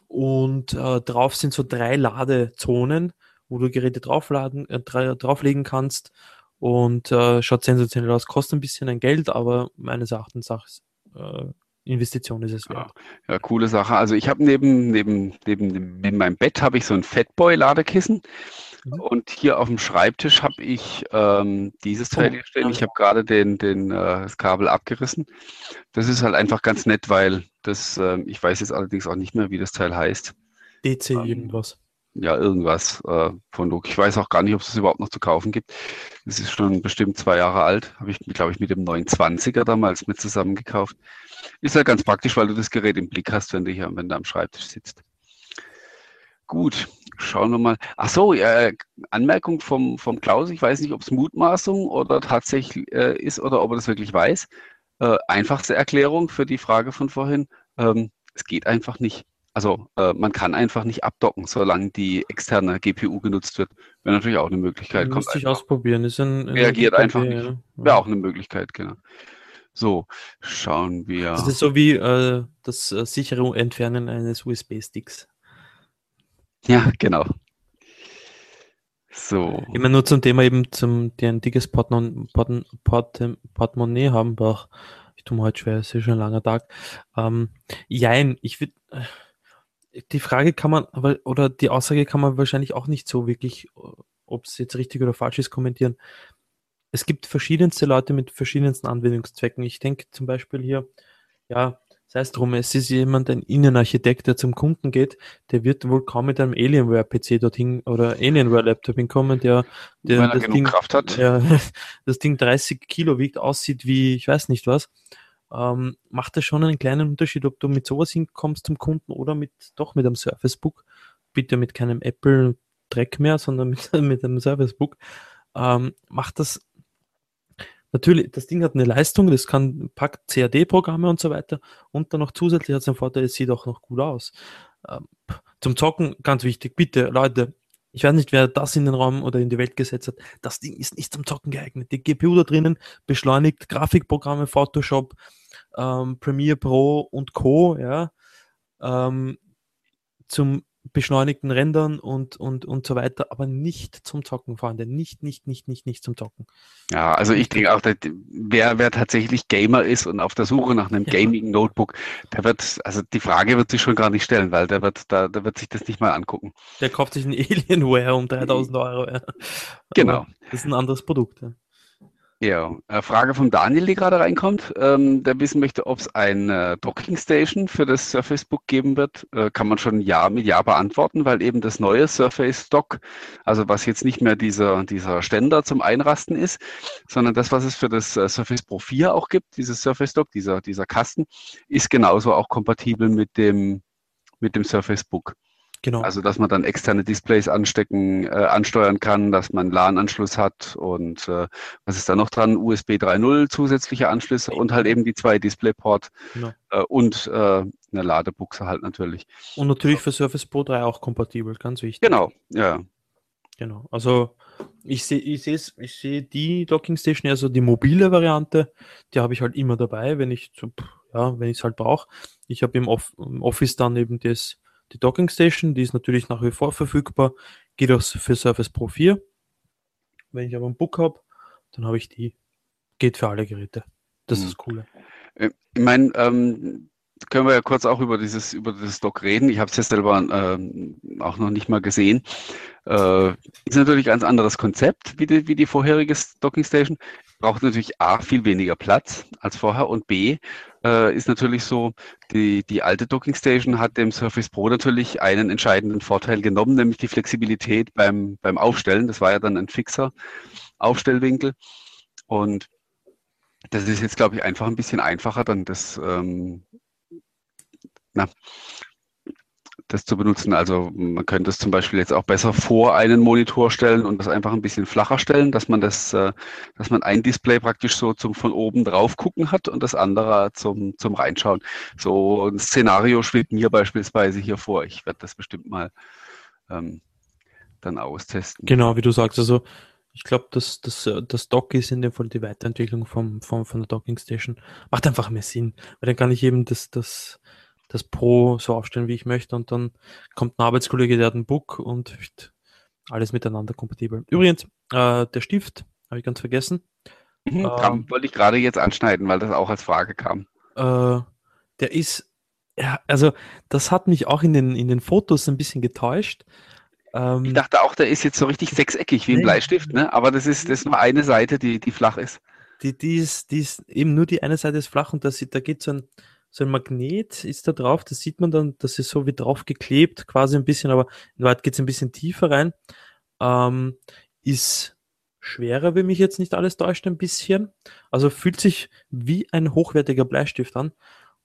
und äh, drauf sind so drei Ladezonen wo du Geräte draufladen, äh, drauflegen kannst und äh, schaut sensationell aus. Kostet ein bisschen ein Geld, aber meines Erachtens äh, Investition ist es wert. Ja, ja, coole Sache. Also ich habe neben, neben, neben, neben meinem Bett habe ich so ein Fatboy-Ladekissen. Mhm. Und hier auf dem Schreibtisch habe ich ähm, dieses Teil hier stehen. Ich habe gerade den, den, äh, das Kabel abgerissen. Das ist halt einfach ganz nett, weil das, äh, ich weiß jetzt allerdings auch nicht mehr, wie das Teil heißt. DC ähm, irgendwas ja, irgendwas äh, von Look. Ich weiß auch gar nicht, ob es das überhaupt noch zu kaufen gibt. Es ist schon bestimmt zwei Jahre alt. Habe ich, glaube ich, mit dem 920er damals mit zusammen gekauft. Ist ja halt ganz praktisch, weil du das Gerät im Blick hast, wenn du hier, wenn du am Schreibtisch sitzt. Gut, schauen wir mal. Ach so, äh, Anmerkung vom, vom Klaus. Ich weiß nicht, ob es Mutmaßung oder tatsächlich äh, ist oder ob er das wirklich weiß. Äh, einfachste Erklärung für die Frage von vorhin. Ähm, es geht einfach nicht. Also äh, man kann einfach nicht abdocken, solange die externe GPU genutzt wird. Wäre natürlich auch eine Möglichkeit. Müsste ich ausprobieren. Ist ein, reagiert einfach nicht. Ja. Wäre auch eine Möglichkeit, genau. So, schauen wir. Das ist so wie äh, das äh, sichere Entfernen eines USB-Sticks. Ja, genau. So. Immer nur zum Thema eben zum die ein dickes Portemonnaie, Portemonnaie haben, aber ich tue mir heute schwer, es ist schon ein langer Tag. Ähm, jein, ich würde die Frage kann man, aber, oder die Aussage kann man wahrscheinlich auch nicht so wirklich, ob es jetzt richtig oder falsch ist, kommentieren. Es gibt verschiedenste Leute mit verschiedensten Anwendungszwecken. Ich denke zum Beispiel hier, ja, sei es drum, es ist jemand, ein Innenarchitekt, der zum Kunden geht, der wird wohl kaum mit einem Alienware-PC dorthin oder Alienware-Laptop hinkommen, der, der er das Ding, Kraft hat. Ja, das Ding 30 Kilo wiegt, aussieht wie, ich weiß nicht was. Ähm, macht das schon einen kleinen Unterschied, ob du mit sowas hinkommst zum Kunden oder mit doch mit einem Surface Book. Bitte mit keinem Apple Dreck mehr, sondern mit, mit einem Surface Book. Ähm, macht das Natürlich, das Ding hat eine Leistung, das kann, packt CAD-Programme und so weiter und dann noch zusätzlich hat es einen Vorteil, es sieht auch noch gut aus. Ähm, zum Zocken, ganz wichtig, bitte, Leute, ich weiß nicht, wer das in den Raum oder in die Welt gesetzt hat, das Ding ist nicht zum Zocken geeignet. Die GPU da drinnen beschleunigt Grafikprogramme, Photoshop, ähm, Premiere Pro und Co. Ja, ähm, zum beschleunigten Rändern und, und, und so weiter, aber nicht zum Zocken, Freunde. Nicht, nicht, nicht, nicht, nicht zum Zocken. Ja, also ich denke auch, wer, wer tatsächlich Gamer ist und auf der Suche nach einem ja. Gaming-Notebook, der wird, also die Frage wird sich schon gar nicht stellen, weil der wird, da, der wird sich das nicht mal angucken. Der kauft sich ein Alienware um 3000 Euro. Ja. Genau. Aber das ist ein anderes Produkt. Ja. Ja, äh, Frage von Daniel, die gerade reinkommt, ähm, der wissen möchte, ob es eine Docking Station für das Surface Book geben wird. Äh, kann man schon Ja mit Ja beantworten, weil eben das neue Surface Dock, also was jetzt nicht mehr dieser, dieser Ständer zum Einrasten ist, sondern das, was es für das äh, Surface Pro 4 auch gibt, dieses Surface Dock, dieser, dieser Kasten, ist genauso auch kompatibel mit dem, mit dem Surface Book. Genau. Also dass man dann externe Displays anstecken, äh, ansteuern kann, dass man LAN-Anschluss hat und äh, was ist da noch dran? USB 3.0 zusätzliche Anschlüsse und halt eben die zwei DisplayPort genau. äh, und äh, eine Ladebuchse halt natürlich. Und natürlich für Surface Pro 3 auch kompatibel, ganz wichtig. Genau, ja. Genau. Also ich sehe ich sehe ich sehe die Docking Station, also die mobile Variante, die habe ich halt immer dabei, wenn ich ja, wenn ich es halt brauche. Ich habe im, Off im Office dann eben das die Docking Station, die ist natürlich nach wie vor verfügbar, geht auch für Surface Pro 4. Wenn ich aber ein Book habe, dann habe ich die. Geht für alle Geräte. Das hm. ist cool. Äh, ich meine, ähm, können wir ja kurz auch über dieses, über das Dock reden. Ich habe es ja selber äh, auch noch nicht mal gesehen. Äh, ist natürlich ein ganz anderes Konzept wie die, wie die vorherige Docking Station. Braucht natürlich A, viel weniger Platz als vorher und B, äh, ist natürlich so, die, die alte Docking Station hat dem Surface Pro natürlich einen entscheidenden Vorteil genommen, nämlich die Flexibilität beim, beim Aufstellen. Das war ja dann ein fixer Aufstellwinkel. Und das ist jetzt, glaube ich, einfach ein bisschen einfacher, dann das ähm, na, das zu benutzen. Also man könnte es zum Beispiel jetzt auch besser vor einen Monitor stellen und das einfach ein bisschen flacher stellen, dass man das, äh, dass man ein Display praktisch so zum von oben drauf gucken hat und das andere zum, zum Reinschauen. So ein Szenario schwebt mir beispielsweise hier vor. Ich werde das bestimmt mal ähm, dann austesten. Genau, wie du sagst. Also ich glaube, dass das, das Dock ist in dem Fall die Weiterentwicklung vom, vom, von der Docking Station. Macht einfach mehr Sinn, weil dann kann ich eben das, das das Pro so aufstellen, wie ich möchte. Und dann kommt ein Arbeitskollege, der hat ein Book und alles miteinander kompatibel. Übrigens, äh, der Stift, habe ich ganz vergessen. Mhm, ähm, wollte ich gerade jetzt anschneiden, weil das auch als Frage kam. Äh, der ist, ja, also das hat mich auch in den, in den Fotos ein bisschen getäuscht. Ähm, ich dachte auch, der ist jetzt so richtig sechseckig wie ein Bleistift, ne? aber das ist, das ist nur eine Seite, die, die flach ist. Die, die, ist, die ist eben nur die eine Seite ist flach und das, da geht so ein, so ein Magnet ist da drauf, das sieht man dann, das ist so wie drauf geklebt, quasi ein bisschen, aber in Wahrheit geht es ein bisschen tiefer rein. Ähm, ist schwerer, wenn mich jetzt nicht alles täuscht, ein bisschen. Also fühlt sich wie ein hochwertiger Bleistift an.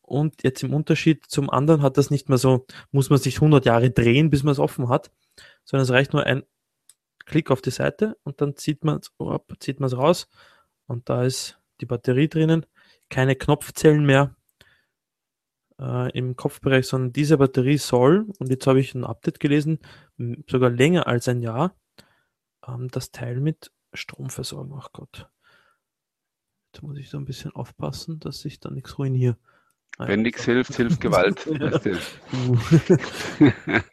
Und jetzt im Unterschied zum anderen hat das nicht mehr so, muss man sich 100 Jahre drehen, bis man es offen hat, sondern es reicht nur ein Klick auf die Seite und dann zieht man es oh, zieht raus und da ist die Batterie drinnen, keine Knopfzellen mehr, äh, im Kopfbereich, sondern diese Batterie soll, und jetzt habe ich ein Update gelesen, sogar länger als ein Jahr, ähm, das Teil mit Strom versorgen. Ach Gott. Jetzt muss ich so ein bisschen aufpassen, dass ich da nichts ruiniere. Wenn nichts hilft, hilft Gewalt.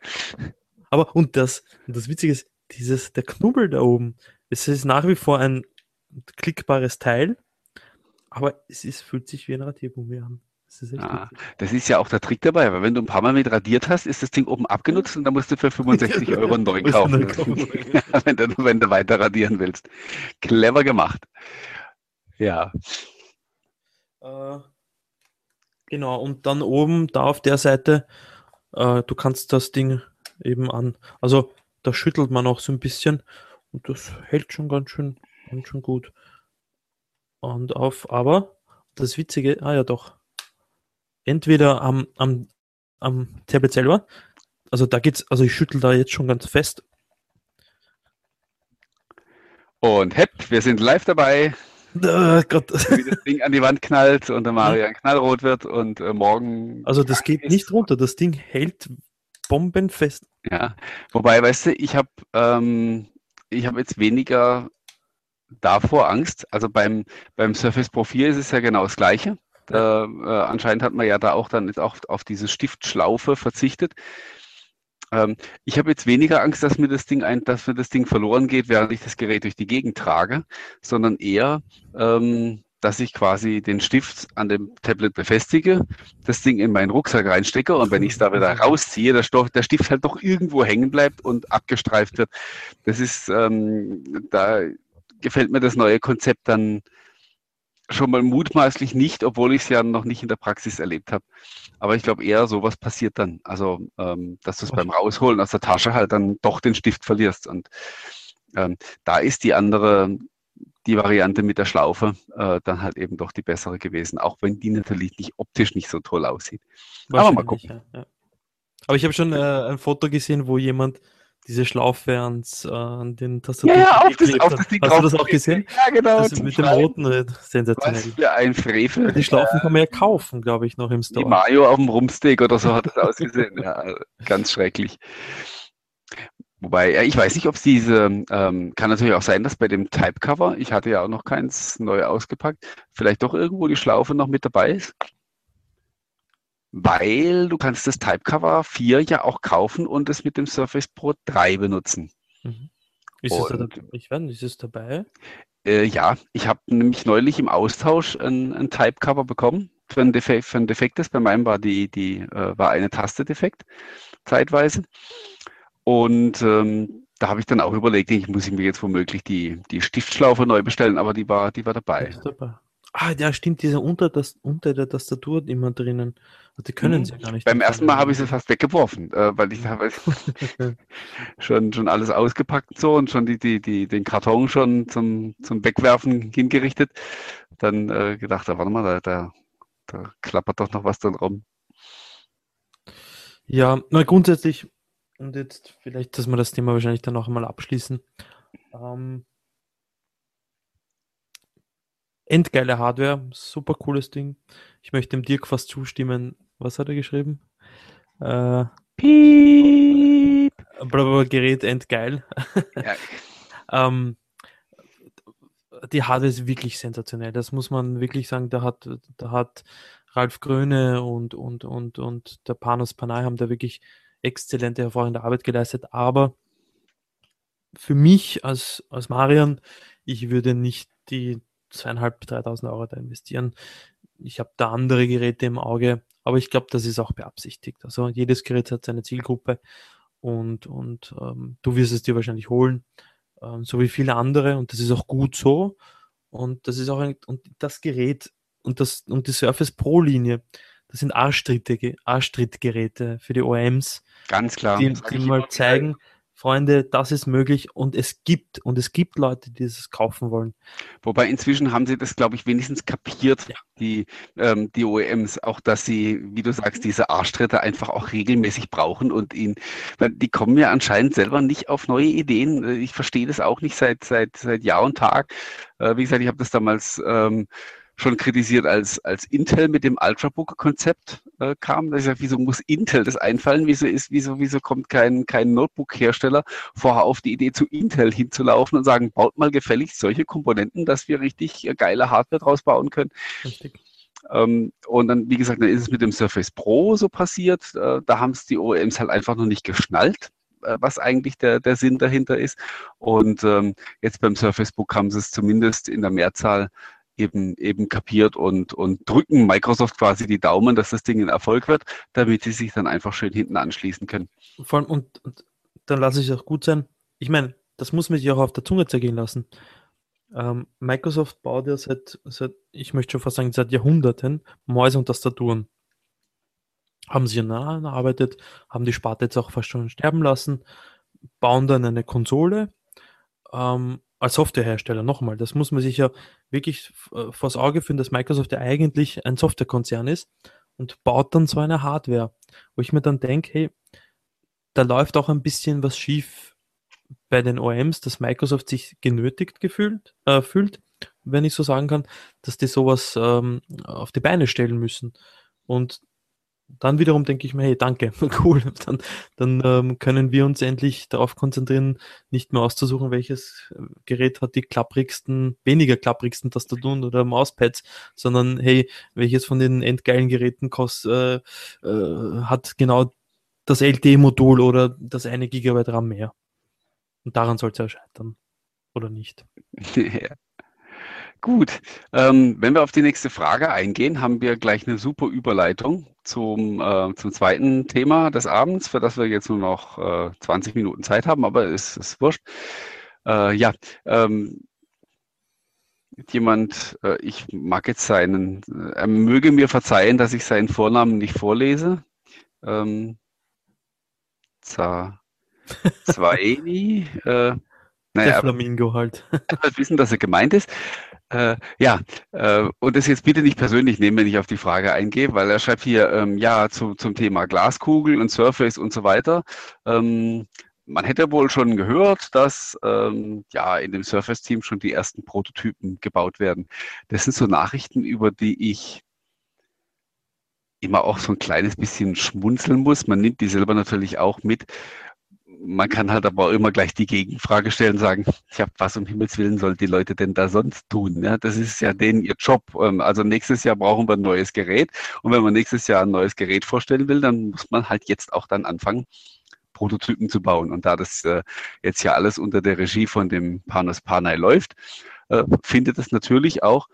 Aber und das, und das Witzige ist, dieses, der Knubbel da oben, es ist nach wie vor ein klickbares Teil, aber es ist, fühlt sich wie ein Radiergummi an. Das ist, ah, das ist, ja auch der Trick dabei, weil wenn du ein paar Mal mit radiert hast, ist das Ding oben abgenutzt und dann musst du für 65 Euro einen neuen kaufen, wenn, du, wenn du weiter radieren willst. Clever gemacht. Ja. Äh, genau, und dann oben da auf der Seite, äh, du kannst das Ding eben an, also da schüttelt man auch so ein bisschen und das hält schon ganz schön, ganz schön gut. Und auf, aber das Witzige, ah ja doch, entweder am, am, am Tablet selber, also da geht's, also ich schüttel da jetzt schon ganz fest. Und hepp, wir sind live dabei. Oh Gott. Wie das Ding an die Wand knallt und der Marian knallrot wird und äh, morgen. Also das geht ist. nicht runter, das Ding hält bombenfest. Ja, wobei, weißt du, ich habe ähm, ich hab jetzt weniger davor Angst. Also beim, beim Surface Pro 4 ist es ja genau das Gleiche. Da, äh, anscheinend hat man ja da auch dann jetzt auch auf diese Stiftschlaufe verzichtet. Ähm, ich habe jetzt weniger Angst, dass mir das Ding ein, dass mir das Ding verloren geht, während ich das Gerät durch die Gegend trage, sondern eher, ähm, dass ich quasi den Stift an dem Tablet befestige, das Ding in meinen Rucksack reinstecke und wenn ich es da wieder rausziehe, der, Stoff, der Stift halt doch irgendwo hängen bleibt und abgestreift wird. Das ist, ähm, da gefällt mir das neue Konzept dann schon mal mutmaßlich nicht, obwohl ich es ja noch nicht in der Praxis erlebt habe. Aber ich glaube eher, sowas passiert dann. Also, ähm, dass du es beim Rausholen aus der Tasche halt dann doch den Stift verlierst. Und ähm, da ist die andere, die Variante mit der Schlaufe äh, dann halt eben doch die bessere gewesen, auch wenn die natürlich nicht optisch nicht so toll aussieht. Aber mal gucken. Ja, ja. Aber ich habe schon äh, ein Foto gesehen, wo jemand diese Schlaufe ans, äh, an den Tastaturen. Ja, ja, auf das, auf das Ding Hast du das auch gesehen? Ja, genau. Also mit dem roten Red. Sensationell. Was für ein Frevel. Die Schlaufen kann man ja kaufen, glaube ich, noch im Store. Die Mario auf dem Rumsteak oder so hat das ausgesehen. ja, ganz schrecklich. Wobei, ich weiß nicht, ob es diese, ähm, kann natürlich auch sein, dass bei dem Typecover, ich hatte ja auch noch keins neu ausgepackt, vielleicht doch irgendwo die Schlaufe noch mit dabei ist weil du kannst das Typecover 4 ja auch kaufen und es mit dem Surface Pro 3 benutzen. Mhm. Ist, es da, ich weiß, ist es dabei? Äh, ja, ich habe nämlich neulich im Austausch ein, ein Typecover bekommen für ein, Defekt, für ein defektes. Bei meinem war die, die äh, war eine Taste defekt, zeitweise. Und ähm, da habe ich dann auch überlegt, ich muss ich mir jetzt womöglich die, die Stiftschlaufe neu bestellen, aber die war, die war dabei. dabei. Ah, ja, stimmt, dieser unter, das, unter der Tastatur immer drinnen. Die können mhm. sie gar nicht. Beim ersten Mal habe ich sie fast weggeworfen, äh, weil ich habe schon, schon alles ausgepackt und so und schon die, die, die, den Karton schon zum, zum Wegwerfen hingerichtet. Dann äh, gedacht, warte mal, da, da, da klappert doch noch was drin rum. Ja, na grundsätzlich, und jetzt vielleicht, dass wir das Thema wahrscheinlich dann noch einmal abschließen. Ähm, endgeile Hardware, super cooles Ding. Ich möchte dem Dirk fast zustimmen. Was hat er geschrieben? Äh, Piep. Blablabla, Gerät endgeil. Ja. ähm, die Hardware ist wirklich sensationell. Das muss man wirklich sagen. Da hat, da hat Ralf Gröne und, und, und, und der Panos Panay haben da wirklich exzellente, hervorragende Arbeit geleistet. Aber für mich als, als Marian, ich würde nicht die zweieinhalb, dreitausend Euro da investieren. Ich habe da andere Geräte im Auge, aber ich glaube, das ist auch beabsichtigt. Also jedes Gerät hat seine Zielgruppe und, und ähm, du wirst es dir wahrscheinlich holen, ähm, so wie viele andere und das ist auch gut so. Und das ist auch ein, und das Gerät und das und die Surface Pro Linie, das sind Arschtrittgeräte für die OEMs. Ganz klar. Die, die mal zeigen, Freunde, das ist möglich und es gibt und es gibt Leute, die das kaufen wollen. Wobei inzwischen haben sie das, glaube ich, wenigstens kapiert, ja. die, ähm, die OEMs, auch dass sie, wie du sagst, diese Arschtritte einfach auch regelmäßig brauchen und ihn, die kommen ja anscheinend selber nicht auf neue Ideen. Ich verstehe das auch nicht seit, seit, seit Jahr und Tag. Äh, wie gesagt, ich habe das damals ähm, schon kritisiert, als, als Intel mit dem Ultrabook-Konzept äh, kam. Da ich gesagt, wieso muss Intel das einfallen? Wieso ist, wieso, wieso kommt kein, kein Notebook-Hersteller vorher auf die Idee, zu Intel hinzulaufen und sagen, baut mal gefälligst solche Komponenten, dass wir richtig äh, geile Hardware draus bauen können. Richtig. Ähm, und dann, wie gesagt, dann ist es mit dem Surface Pro so passiert. Äh, da haben es die OEMs halt einfach noch nicht geschnallt äh, was eigentlich der, der Sinn dahinter ist. Und ähm, jetzt beim Surface Book haben sie es zumindest in der Mehrzahl eben, eben kapiert und, und drücken Microsoft quasi die Daumen, dass das Ding ein Erfolg wird, damit sie sich dann einfach schön hinten anschließen können. Vor allem, und, und dann lasse ich es auch gut sein. Ich meine, das muss man sich auch auf der Zunge zergehen lassen. Ähm, Microsoft baut ja seit, seit, ich möchte schon fast sagen, seit Jahrhunderten Mäuse und Tastaturen. Haben sie erarbeitet, haben die Sparte jetzt auch fast schon sterben lassen, bauen dann eine Konsole ähm, als Softwarehersteller. Nochmal, das muss man sich ja wirklich äh, vors Auge führen, dass Microsoft ja eigentlich ein Softwarekonzern ist und baut dann so eine Hardware, wo ich mir dann denke, hey, da läuft auch ein bisschen was schief bei den OEMs, dass Microsoft sich genötigt gefühlt, äh, fühlt, wenn ich so sagen kann, dass die sowas ähm, auf die Beine stellen müssen. Und dann wiederum denke ich mir, hey, danke, cool, dann, dann ähm, können wir uns endlich darauf konzentrieren, nicht mehr auszusuchen, welches äh, Gerät hat die klapprigsten, weniger klapprigsten Tastaturen oder Mauspads, sondern hey, welches von den endgeilen Geräten kost, äh, äh, hat genau das LTE-Modul oder das eine Gigabyte RAM mehr. Und daran soll es ja scheitern. Oder nicht? Ja. Gut, ähm, wenn wir auf die nächste Frage eingehen, haben wir gleich eine super Überleitung zum, äh, zum zweiten Thema des Abends, für das wir jetzt nur noch äh, 20 Minuten Zeit haben, aber es ist wurscht. Äh, ja, ähm, jemand, äh, ich mag jetzt seinen, er möge mir verzeihen, dass ich seinen Vornamen nicht vorlese. Ähm, Zwaini, äh, naja, der Flamingo halt. Wissen, dass er gemeint ist. Äh, ja, äh, und das jetzt bitte nicht persönlich nehmen, wenn ich auf die Frage eingehe, weil er schreibt hier, ähm, ja, zu, zum Thema Glaskugel und Surface und so weiter. Ähm, man hätte wohl schon gehört, dass ähm, ja in dem Surface-Team schon die ersten Prototypen gebaut werden. Das sind so Nachrichten, über die ich immer auch so ein kleines bisschen schmunzeln muss. Man nimmt die selber natürlich auch mit man kann halt aber auch immer gleich die Gegenfrage stellen und sagen, ja, was um Himmels Willen soll die Leute denn da sonst tun? Ja, das ist ja denen ihr Job. Ähm, also nächstes Jahr brauchen wir ein neues Gerät. Und wenn man nächstes Jahr ein neues Gerät vorstellen will, dann muss man halt jetzt auch dann anfangen, Prototypen zu bauen. Und da das äh, jetzt ja alles unter der Regie von dem Panos Panay läuft, äh, findet es natürlich auch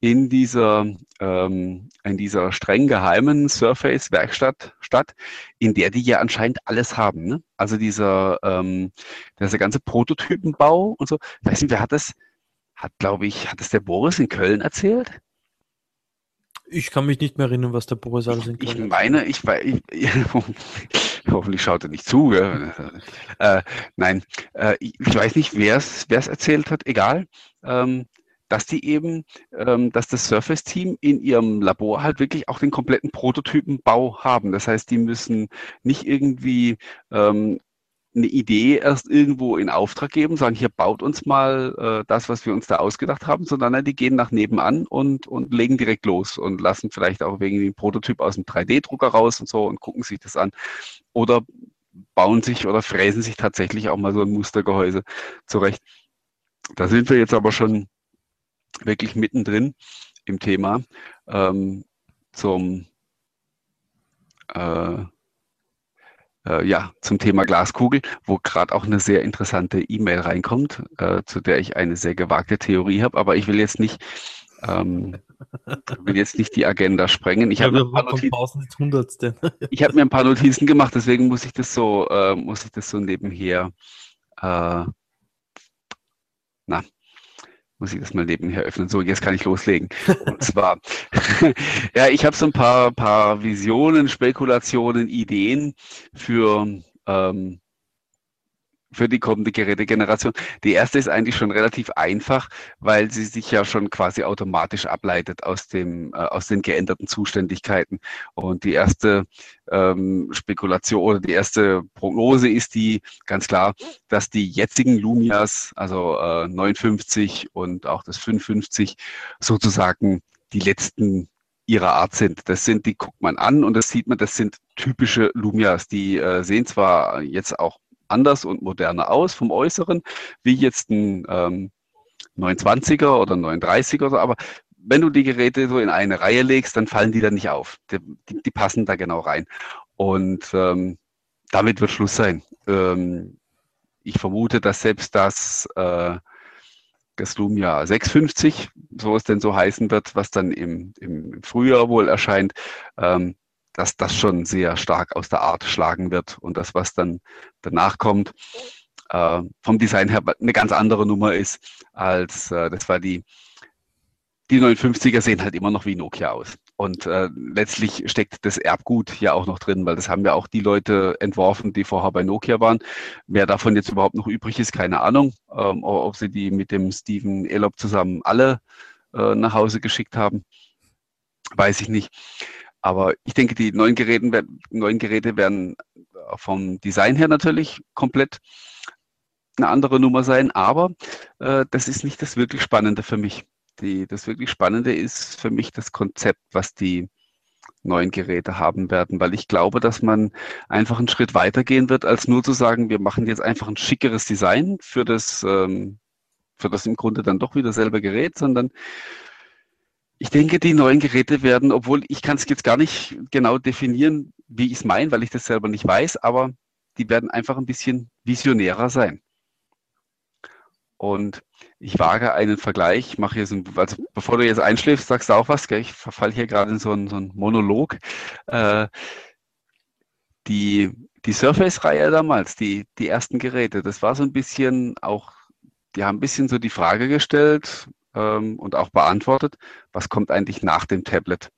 in dieser, ähm, in dieser streng geheimen Surface-Werkstatt statt, in der die ja anscheinend alles haben. Ne? Also dieser, ähm, dieser ganze Prototypenbau und so. Ich weiß nicht, wer hat das, hat, glaube ich, hat das der Boris in Köln erzählt? Ich kann mich nicht mehr erinnern, was der Boris alles in Köln Ich meine, ich weiß, ich, hoffentlich schaut er nicht zu. Äh, nein, äh, ich, ich, weiß nicht, wer es erzählt hat, egal. Ähm, dass die eben, ähm, dass das Surface-Team in ihrem Labor halt wirklich auch den kompletten Prototypenbau haben. Das heißt, die müssen nicht irgendwie ähm, eine Idee erst irgendwo in Auftrag geben, sagen, hier baut uns mal äh, das, was wir uns da ausgedacht haben, sondern nein, die gehen nach nebenan und, und legen direkt los und lassen vielleicht auch wegen dem Prototyp aus dem 3D-Drucker raus und so und gucken sich das an. Oder bauen sich oder fräsen sich tatsächlich auch mal so ein Mustergehäuse zurecht. Da sind wir jetzt aber schon wirklich mittendrin im Thema ähm, zum äh, äh, ja, zum Thema Glaskugel, wo gerade auch eine sehr interessante E-Mail reinkommt, äh, zu der ich eine sehr gewagte Theorie habe, aber ich will jetzt nicht ähm, will jetzt nicht die Agenda sprengen. Ich habe mir, hab mir, ein paar Notizen gemacht, deswegen muss ich das so, äh, muss ich das so nebenher äh, na, muss ich das mal nebenher öffnen. So, jetzt kann ich loslegen. Und zwar, ja, ich habe so ein paar, paar Visionen, Spekulationen, Ideen für ähm, für die kommende Gerätegeneration. Die erste ist eigentlich schon relativ einfach, weil sie sich ja schon quasi automatisch ableitet aus dem äh, aus den geänderten Zuständigkeiten. Und die erste ähm, Spekulation oder die erste Prognose ist die ganz klar, dass die jetzigen Lumias, also äh, 59 und auch das 55 sozusagen die letzten ihrer Art sind. Das sind, die guckt man an und das sieht man, das sind typische Lumias. Die äh, sehen zwar jetzt auch anders und moderner aus vom Äußeren, wie jetzt ein ähm, 920er oder 930er, oder, aber wenn du die Geräte so in eine Reihe legst, dann fallen die da nicht auf. Die, die, die passen da genau rein. Und ähm, damit wird Schluss sein. Ähm, ich vermute, dass selbst das, äh, das Lumia 650, so es denn so heißen wird, was dann im, im Frühjahr wohl erscheint, ähm, dass das schon sehr stark aus der Art schlagen wird. Und das, was dann danach kommt, äh, vom Design her eine ganz andere Nummer ist, als äh, das war die die 59er sehen halt immer noch wie Nokia aus. Und äh, letztlich steckt das Erbgut hier auch noch drin, weil das haben ja auch die Leute entworfen, die vorher bei Nokia waren. Wer davon jetzt überhaupt noch übrig ist, keine Ahnung. Ähm, ob sie die mit dem Steven Elop zusammen alle äh, nach Hause geschickt haben, weiß ich nicht. Aber ich denke, die neuen, Geräten, neuen Geräte werden vom Design her natürlich komplett eine andere Nummer sein, aber äh, das ist nicht das wirklich Spannende für mich. Die, das wirklich Spannende ist für mich das Konzept, was die neuen Geräte haben werden, weil ich glaube, dass man einfach einen Schritt weitergehen wird, als nur zu sagen, wir machen jetzt einfach ein schickeres Design für das, ähm, für das im Grunde dann doch wieder selber Gerät, sondern ich denke, die neuen Geräte werden, obwohl ich kann es jetzt gar nicht genau definieren, wie ich es meine, weil ich das selber nicht weiß, aber die werden einfach ein bisschen visionärer sein. Und ich wage einen Vergleich, mache hier so ein, also bevor du jetzt einschläfst, sagst du auch was, gell? ich verfalle hier gerade in so einen, so einen Monolog. Äh, die, die Surface-Reihe damals, die, die ersten Geräte, das war so ein bisschen auch, die haben ein bisschen so die Frage gestellt ähm, und auch beantwortet, was kommt eigentlich nach dem Tablet?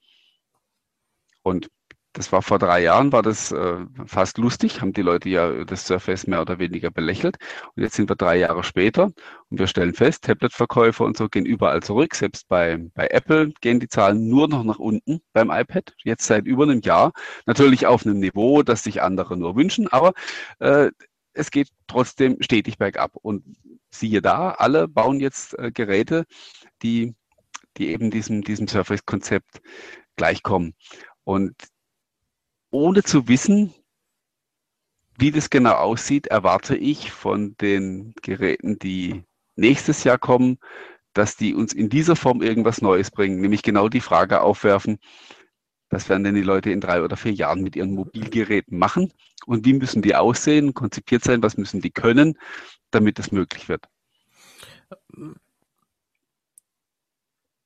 Und das war vor drei Jahren, war das äh, fast lustig, haben die Leute ja das Surface mehr oder weniger belächelt. Und jetzt sind wir drei Jahre später und wir stellen fest, Tablet-Verkäufer und so gehen überall zurück. Selbst bei, bei Apple gehen die Zahlen nur noch nach unten beim iPad, jetzt seit über einem Jahr. Natürlich auf einem Niveau, das sich andere nur wünschen, aber äh, es geht trotzdem stetig bergab. Und siehe da, alle bauen jetzt äh, Geräte, die, die eben diesem, diesem Surface-Konzept gleichkommen. Und ohne zu wissen, wie das genau aussieht, erwarte ich von den Geräten, die nächstes Jahr kommen, dass die uns in dieser Form irgendwas Neues bringen, nämlich genau die Frage aufwerfen, was werden denn die Leute in drei oder vier Jahren mit ihren Mobilgeräten machen und wie müssen die aussehen, konzipiert sein, was müssen die können, damit es möglich wird.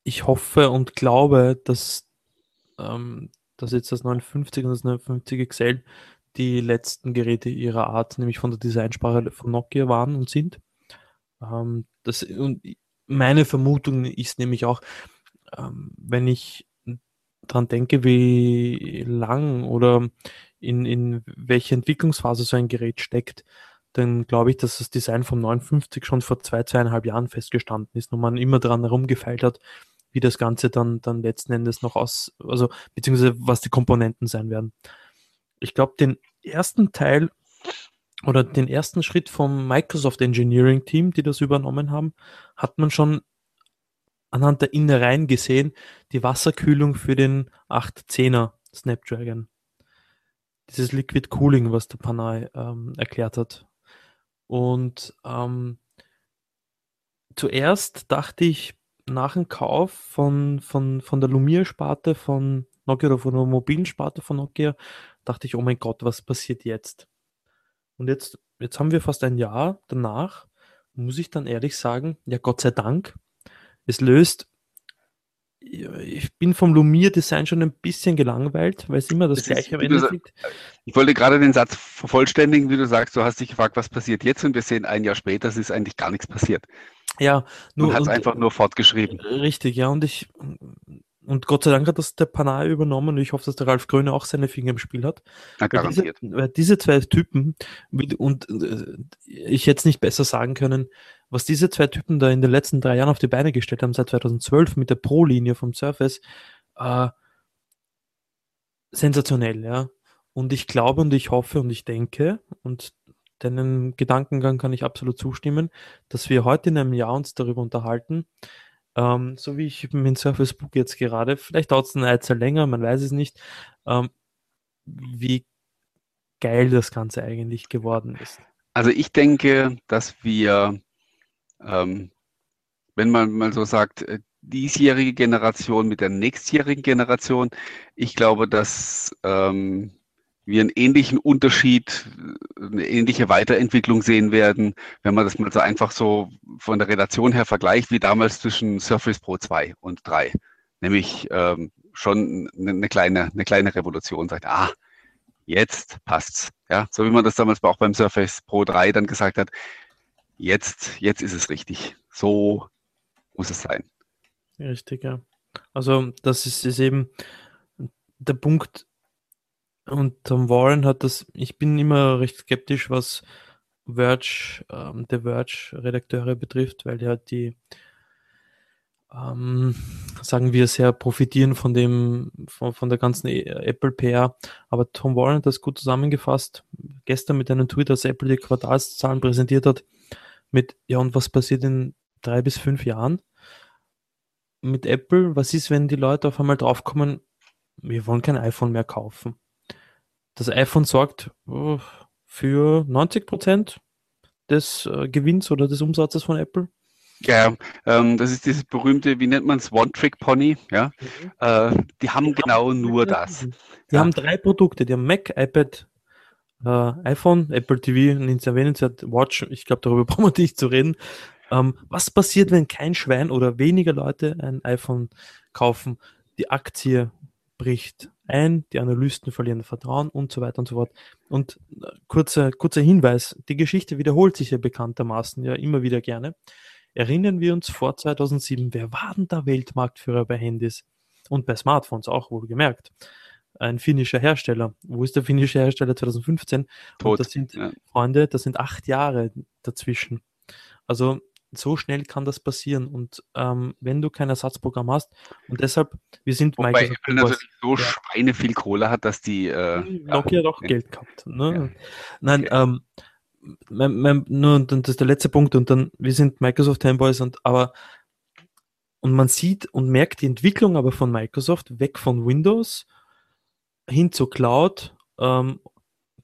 Ich hoffe und glaube, dass ähm, dass jetzt das 59 und das 59 XL die letzten Geräte ihrer Art, nämlich von der Designsprache von Nokia waren und sind. Ähm, das, und meine Vermutung ist nämlich auch, ähm, wenn ich daran denke, wie lang oder in, in welche Entwicklungsphase so ein Gerät steckt, dann glaube ich, dass das Design vom 59 schon vor zwei, zweieinhalb Jahren festgestanden ist und man immer daran herumgefeilt hat, wie das Ganze dann, dann letzten Endes noch aus, also beziehungsweise was die Komponenten sein werden. Ich glaube, den ersten Teil oder den ersten Schritt vom Microsoft Engineering Team, die das übernommen haben, hat man schon anhand der Innereien gesehen, die Wasserkühlung für den 810er Snapdragon. Dieses Liquid Cooling, was der Panay ähm, erklärt hat. Und ähm, zuerst dachte ich, nach dem Kauf von, von, von der Lumiere-Sparte von Nokia oder von der mobilen Sparte von Nokia, dachte ich, oh mein Gott, was passiert jetzt? Und jetzt, jetzt haben wir fast ein Jahr danach, muss ich dann ehrlich sagen, ja Gott sei Dank, es löst ich bin vom Lumiere-Design schon ein bisschen gelangweilt, weil es immer das, das gleiche am Ende ist. Ich wollte gerade den Satz vervollständigen, wie du sagst, du hast dich gefragt, was passiert jetzt und wir sehen ein Jahr später, es ist eigentlich gar nichts passiert. Ja, nur. hat es einfach nur fortgeschrieben. Richtig, ja, und ich, und Gott sei Dank hat das der Panay übernommen und ich hoffe, dass der Ralf Gröne auch seine Finger im Spiel hat. Garantiert. Weil diese, weil diese zwei Typen, und äh, ich hätte es nicht besser sagen können, was diese zwei Typen da in den letzten drei Jahren auf die Beine gestellt haben, seit 2012 mit der Pro-Linie vom Surface, äh, sensationell, ja. Und ich glaube und ich hoffe und ich denke, und deinen Gedankengang kann ich absolut zustimmen, dass wir heute in einem Jahr uns darüber unterhalten, ähm, so wie ich mit Surface Book jetzt gerade, vielleicht dauert es eine Zeit länger, man weiß es nicht, ähm, wie geil das Ganze eigentlich geworden ist. Also ich denke, dass wir, ähm, wenn man mal so sagt, äh, diesjährige Generation mit der nächstjährigen Generation, ich glaube, dass ähm, wir einen ähnlichen Unterschied, eine ähnliche Weiterentwicklung sehen werden, wenn man das mal so einfach so von der Relation her vergleicht, wie damals zwischen Surface Pro 2 und 3. Nämlich ähm, schon eine kleine, eine kleine Revolution, sagt, ah, jetzt passt's. Ja, so wie man das damals auch beim Surface Pro 3 dann gesagt hat, jetzt, jetzt ist es richtig. So muss es sein. Richtig, ja. Also das ist, ist eben der Punkt, und Tom Warren hat das, ich bin immer recht skeptisch, was Verge, ähm, der Verge-Redakteure betrifft, weil die halt die, ähm, sagen wir, sehr profitieren von dem, von, von der ganzen e, Apple PR. Aber Tom Warren hat das gut zusammengefasst, gestern mit einem Tweet, als Apple die Quartalszahlen präsentiert hat, mit, ja, und was passiert in drei bis fünf Jahren mit Apple? Was ist, wenn die Leute auf einmal draufkommen, wir wollen kein iPhone mehr kaufen? Das iPhone sorgt äh, für 90 Prozent des äh, Gewinns oder des Umsatzes von Apple. Ja, ähm, das ist dieses berühmte, wie nennt man es, One-Trick-Pony. Ja, mhm. äh, die haben genau nur das. Die ja. haben drei Produkte. Die haben Mac, iPad, äh, iPhone, Apple TV, nicht erwähnenswert, Watch. Ich glaube, darüber brauchen wir nicht zu reden. Ähm, was passiert, wenn kein Schwein oder weniger Leute ein iPhone kaufen? Die Aktie bricht ein, die Analysten verlieren Vertrauen und so weiter und so fort. Und äh, kurzer, kurzer Hinweis, die Geschichte wiederholt sich ja bekanntermaßen ja immer wieder gerne. Erinnern wir uns vor 2007, wer war denn der Weltmarktführer bei Handys und bei Smartphones auch wohl gemerkt? Ein finnischer Hersteller. Wo ist der finnische Hersteller 2015? Tot. Und das sind ja. Freunde, das sind acht Jahre dazwischen. Also so schnell kann das passieren. Und ähm, wenn du kein Ersatzprogramm hast, und deshalb, wir sind Wobei Microsoft Apple natürlich so ja. Schweine viel Kohle hat, dass die äh, Nokia ja, doch ja. Geld gehabt. Ne? Nein, okay. ähm, mein, mein, nur das ist der letzte Punkt und dann, wir sind Microsoft Fanboys und aber und man sieht und merkt die Entwicklung aber von Microsoft weg von Windows hin zur Cloud ähm,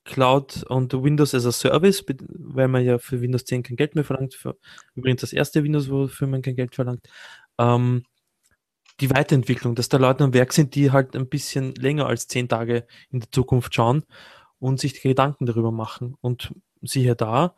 Cloud und Windows as a Service, weil man ja für Windows 10 kein Geld mehr verlangt. Für, übrigens das erste Windows, wofür man kein Geld verlangt. Ähm, die Weiterentwicklung, dass da Leute am Werk sind, die halt ein bisschen länger als zehn Tage in die Zukunft schauen und sich Gedanken darüber machen. Und siehe da,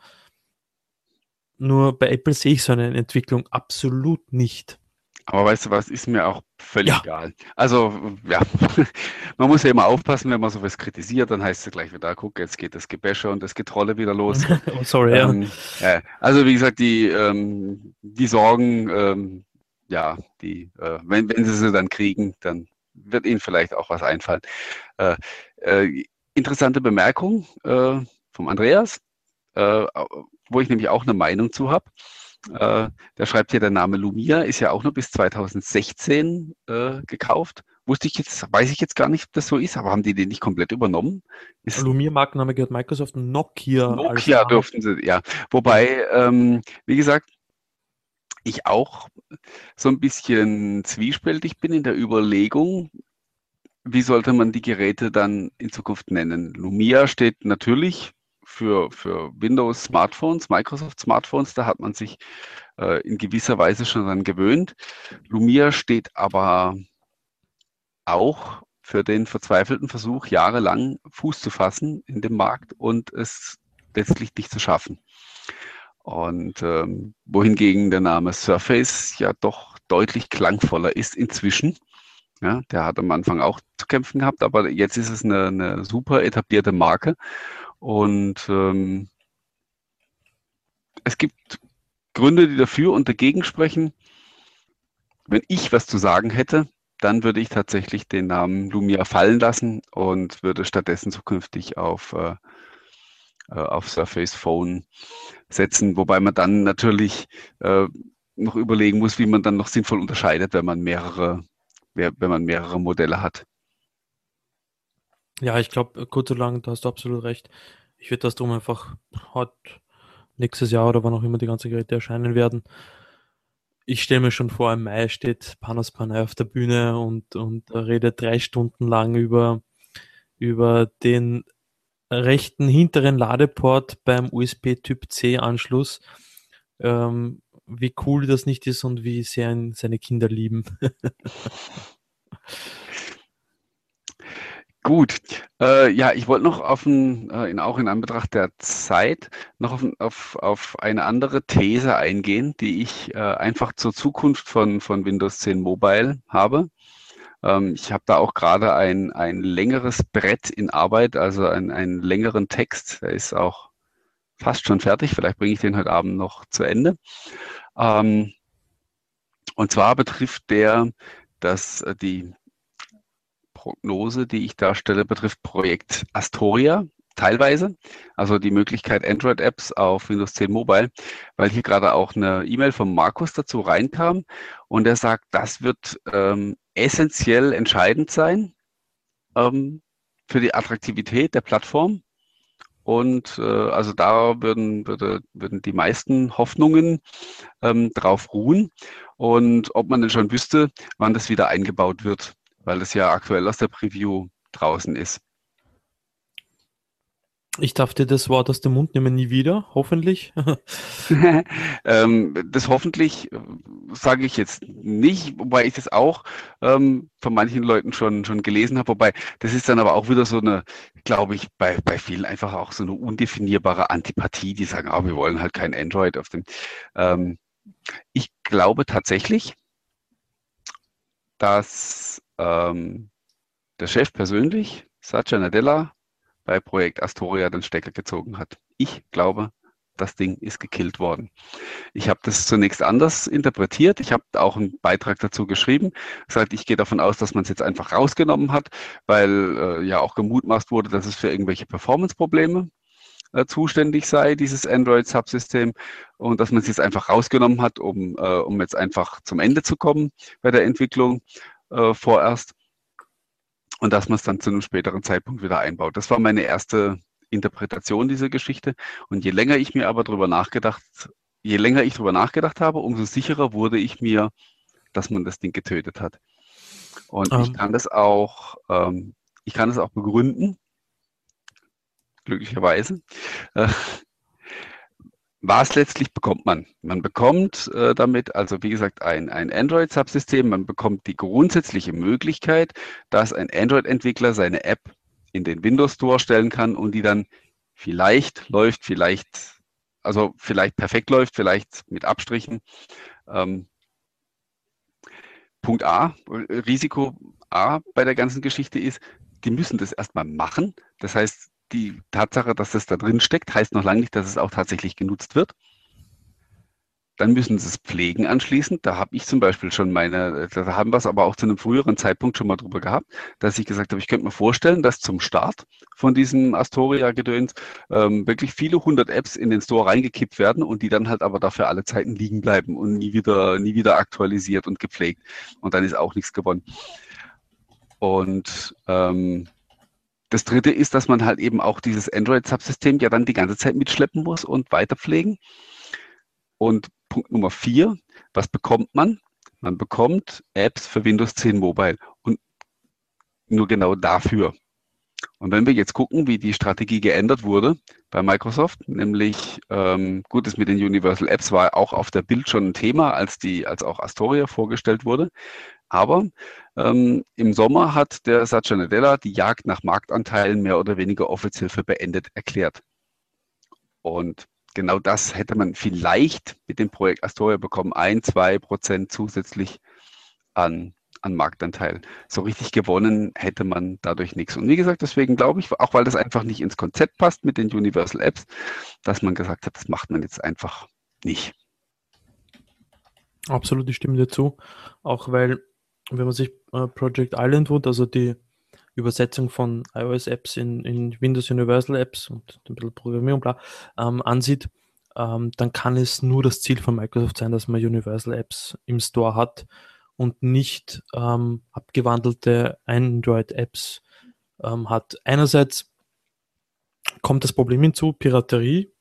nur bei Apple sehe ich so eine Entwicklung absolut nicht. Aber weißt du was, ist mir auch völlig ja. egal. Also, ja, man muss ja immer aufpassen, wenn man sowas kritisiert, dann heißt es gleich wieder, guck, jetzt geht das Gebäsche und das Getrolle wieder los. oh, sorry, ähm, ja. Also, wie gesagt, die, ähm, die Sorgen, ähm, ja, die, äh, wenn, wenn sie sie dann kriegen, dann wird ihnen vielleicht auch was einfallen. Äh, äh, interessante Bemerkung äh, vom Andreas, äh, wo ich nämlich auch eine Meinung zu habe. Äh, da schreibt hier der Name Lumia, ist ja auch nur bis 2016 äh, gekauft. Wusste ich jetzt, weiß ich jetzt gar nicht, ob das so ist, aber haben die den nicht komplett übernommen? Ist Lumia-Markenname gehört Microsoft, Nokia. Nokia durften sie, ja. Wobei, ähm, wie gesagt, ich auch so ein bisschen zwiespältig bin in der Überlegung, wie sollte man die Geräte dann in Zukunft nennen? Lumia steht natürlich für, für Windows Smartphones, Microsoft Smartphones, da hat man sich äh, in gewisser Weise schon dran gewöhnt. Lumia steht aber auch für den verzweifelten Versuch, jahrelang Fuß zu fassen in dem Markt und es letztlich nicht zu schaffen. Und ähm, wohingegen der Name Surface ja doch deutlich klangvoller ist inzwischen. Ja, der hat am Anfang auch zu kämpfen gehabt, aber jetzt ist es eine, eine super etablierte Marke und ähm, es gibt Gründe, die dafür und dagegen sprechen. Wenn ich was zu sagen hätte, dann würde ich tatsächlich den Namen Lumia fallen lassen und würde stattdessen zukünftig auf, äh, äh auf Surface Phone setzen, wobei man dann natürlich äh, noch überlegen muss, wie man dann noch sinnvoll unterscheidet, wenn man mehrere, wenn man mehrere Modelle hat. Ja, ich glaube, kurz und lang, da hast du absolut recht. Ich würde das drum einfach heute nächstes Jahr oder wann auch immer die ganzen Geräte erscheinen werden, ich stelle mir schon vor, im Mai steht Panos Panay auf der Bühne und, und redet drei Stunden lang über, über den rechten hinteren Ladeport beim USB Typ C Anschluss. Ähm, wie cool das nicht ist und wie sehr ihn seine Kinder lieben. Gut, äh, ja, ich wollte noch auf ein, äh, in, auch in Anbetracht der Zeit noch auf, auf, auf eine andere These eingehen, die ich äh, einfach zur Zukunft von, von Windows 10 Mobile habe. Ähm, ich habe da auch gerade ein, ein längeres Brett in Arbeit, also ein, einen längeren Text, der ist auch fast schon fertig, vielleicht bringe ich den heute Abend noch zu Ende. Ähm, und zwar betrifft der dass äh, die Prognose, die ich darstelle, betrifft Projekt Astoria teilweise, also die Möglichkeit Android-Apps auf Windows 10 Mobile, weil hier gerade auch eine E-Mail von Markus dazu reinkam und er sagt, das wird ähm, essentiell entscheidend sein ähm, für die Attraktivität der Plattform. Und äh, also da würden, würde, würden die meisten Hoffnungen ähm, drauf ruhen. Und ob man denn schon wüsste, wann das wieder eingebaut wird weil es ja aktuell aus der Preview draußen ist. Ich darf dir das Wort aus dem Mund nehmen, nie wieder, hoffentlich. ähm, das hoffentlich äh, sage ich jetzt nicht, wobei ich das auch ähm, von manchen Leuten schon, schon gelesen habe. Wobei, das ist dann aber auch wieder so eine, glaube ich, bei, bei vielen einfach auch so eine undefinierbare Antipathie, die sagen, ah, wir wollen halt kein Android auf dem. Ähm, ich glaube tatsächlich, dass ähm, der Chef persönlich, Satya Nadella, bei Projekt Astoria den Stecker gezogen hat. Ich glaube, das Ding ist gekillt worden. Ich habe das zunächst anders interpretiert. Ich habe auch einen Beitrag dazu geschrieben. Gesagt, ich gehe davon aus, dass man es jetzt einfach rausgenommen hat, weil äh, ja auch gemutmaßt wurde, dass es für irgendwelche Performance-Probleme äh, zuständig sei, dieses Android-Subsystem, und dass man es jetzt einfach rausgenommen hat, um, äh, um jetzt einfach zum Ende zu kommen bei der Entwicklung äh, vorerst und dass man es dann zu einem späteren Zeitpunkt wieder einbaut. Das war meine erste Interpretation dieser Geschichte. Und je länger ich mir aber darüber nachgedacht, je länger ich darüber nachgedacht habe, umso sicherer wurde ich mir, dass man das Ding getötet hat. Und um. ich ähm. kann das auch, ähm, ich kann das auch begründen, glücklicherweise. Äh, was letztlich bekommt man? Man bekommt äh, damit also, wie gesagt, ein, ein Android-Subsystem. Man bekommt die grundsätzliche Möglichkeit, dass ein Android-Entwickler seine App in den Windows Store stellen kann und die dann vielleicht läuft, vielleicht, also vielleicht perfekt läuft, vielleicht mit Abstrichen. Ähm, Punkt A, Risiko A bei der ganzen Geschichte ist, die müssen das erstmal machen. Das heißt, die Tatsache, dass es da drin steckt, heißt noch lange nicht, dass es auch tatsächlich genutzt wird. Dann müssen sie es pflegen anschließend. Da habe ich zum Beispiel schon meine, da haben wir es aber auch zu einem früheren Zeitpunkt schon mal drüber gehabt, dass ich gesagt habe, ich könnte mir vorstellen, dass zum Start von diesem Astoria-Gedöns ähm, wirklich viele hundert Apps in den Store reingekippt werden und die dann halt aber dafür alle Zeiten liegen bleiben und nie wieder, nie wieder aktualisiert und gepflegt. Und dann ist auch nichts gewonnen. Und ähm, das dritte ist, dass man halt eben auch dieses Android-Subsystem ja dann die ganze Zeit mitschleppen muss und weiterpflegen. Und Punkt Nummer vier, was bekommt man? Man bekommt Apps für Windows 10 Mobile und nur genau dafür. Und wenn wir jetzt gucken, wie die Strategie geändert wurde bei Microsoft, nämlich ähm, gut, das mit den Universal Apps war auch auf der Bild schon ein Thema, als die, als auch Astoria vorgestellt wurde. Aber ähm, im Sommer hat der Satya Nadella die Jagd nach Marktanteilen mehr oder weniger offiziell für beendet erklärt. Und genau das hätte man vielleicht mit dem Projekt Astoria bekommen. Ein, zwei Prozent zusätzlich an, an Marktanteil. So richtig gewonnen hätte man dadurch nichts. Und wie gesagt, deswegen glaube ich, auch weil das einfach nicht ins Konzept passt mit den Universal Apps, dass man gesagt hat, das macht man jetzt einfach nicht. Absolut, ich stimme dir zu. Auch weil wenn man sich äh, Project Islandwood, also die Übersetzung von iOS-Apps in, in Windows Universal Apps und ein bisschen Programmierung, bla, ähm, ansieht, ähm, dann kann es nur das Ziel von Microsoft sein, dass man Universal Apps im Store hat und nicht ähm, abgewandelte Android-Apps ähm, hat. Einerseits kommt das Problem hinzu, Piraterie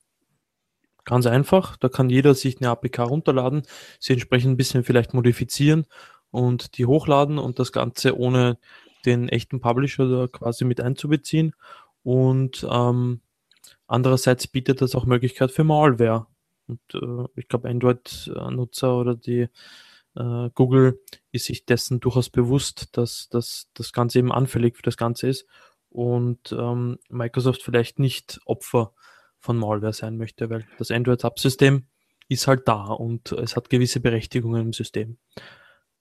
Ganz einfach, da kann jeder sich eine APK runterladen, sie entsprechend ein bisschen vielleicht modifizieren und die hochladen und das Ganze ohne den echten Publisher da quasi mit einzubeziehen. Und ähm, andererseits bietet das auch Möglichkeit für Malware. Und äh, ich glaube, Android-Nutzer oder die äh, Google ist sich dessen durchaus bewusst, dass, dass das Ganze eben anfällig für das Ganze ist und ähm, Microsoft vielleicht nicht Opfer von Malware sein möchte, weil das Android-Subsystem ist halt da und es hat gewisse Berechtigungen im System.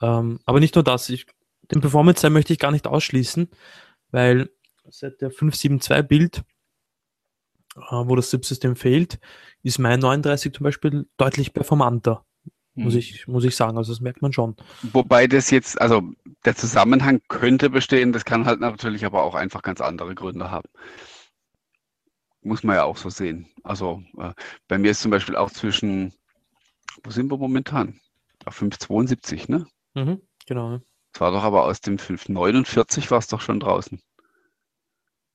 Ähm, aber nicht nur das, ich, den Performance-Teil möchte ich gar nicht ausschließen, weil seit der 572-Bild, äh, wo das Subsystem fehlt, ist mein 39 zum Beispiel deutlich performanter. Muss hm. ich, muss ich sagen, also das merkt man schon. Wobei das jetzt, also der Zusammenhang könnte bestehen, das kann halt natürlich aber auch einfach ganz andere Gründe haben. Muss man ja auch so sehen. Also äh, bei mir ist zum Beispiel auch zwischen, wo sind wir momentan? Auf 572, ne? Mhm, genau. Es war doch aber aus dem 549 war es doch schon draußen.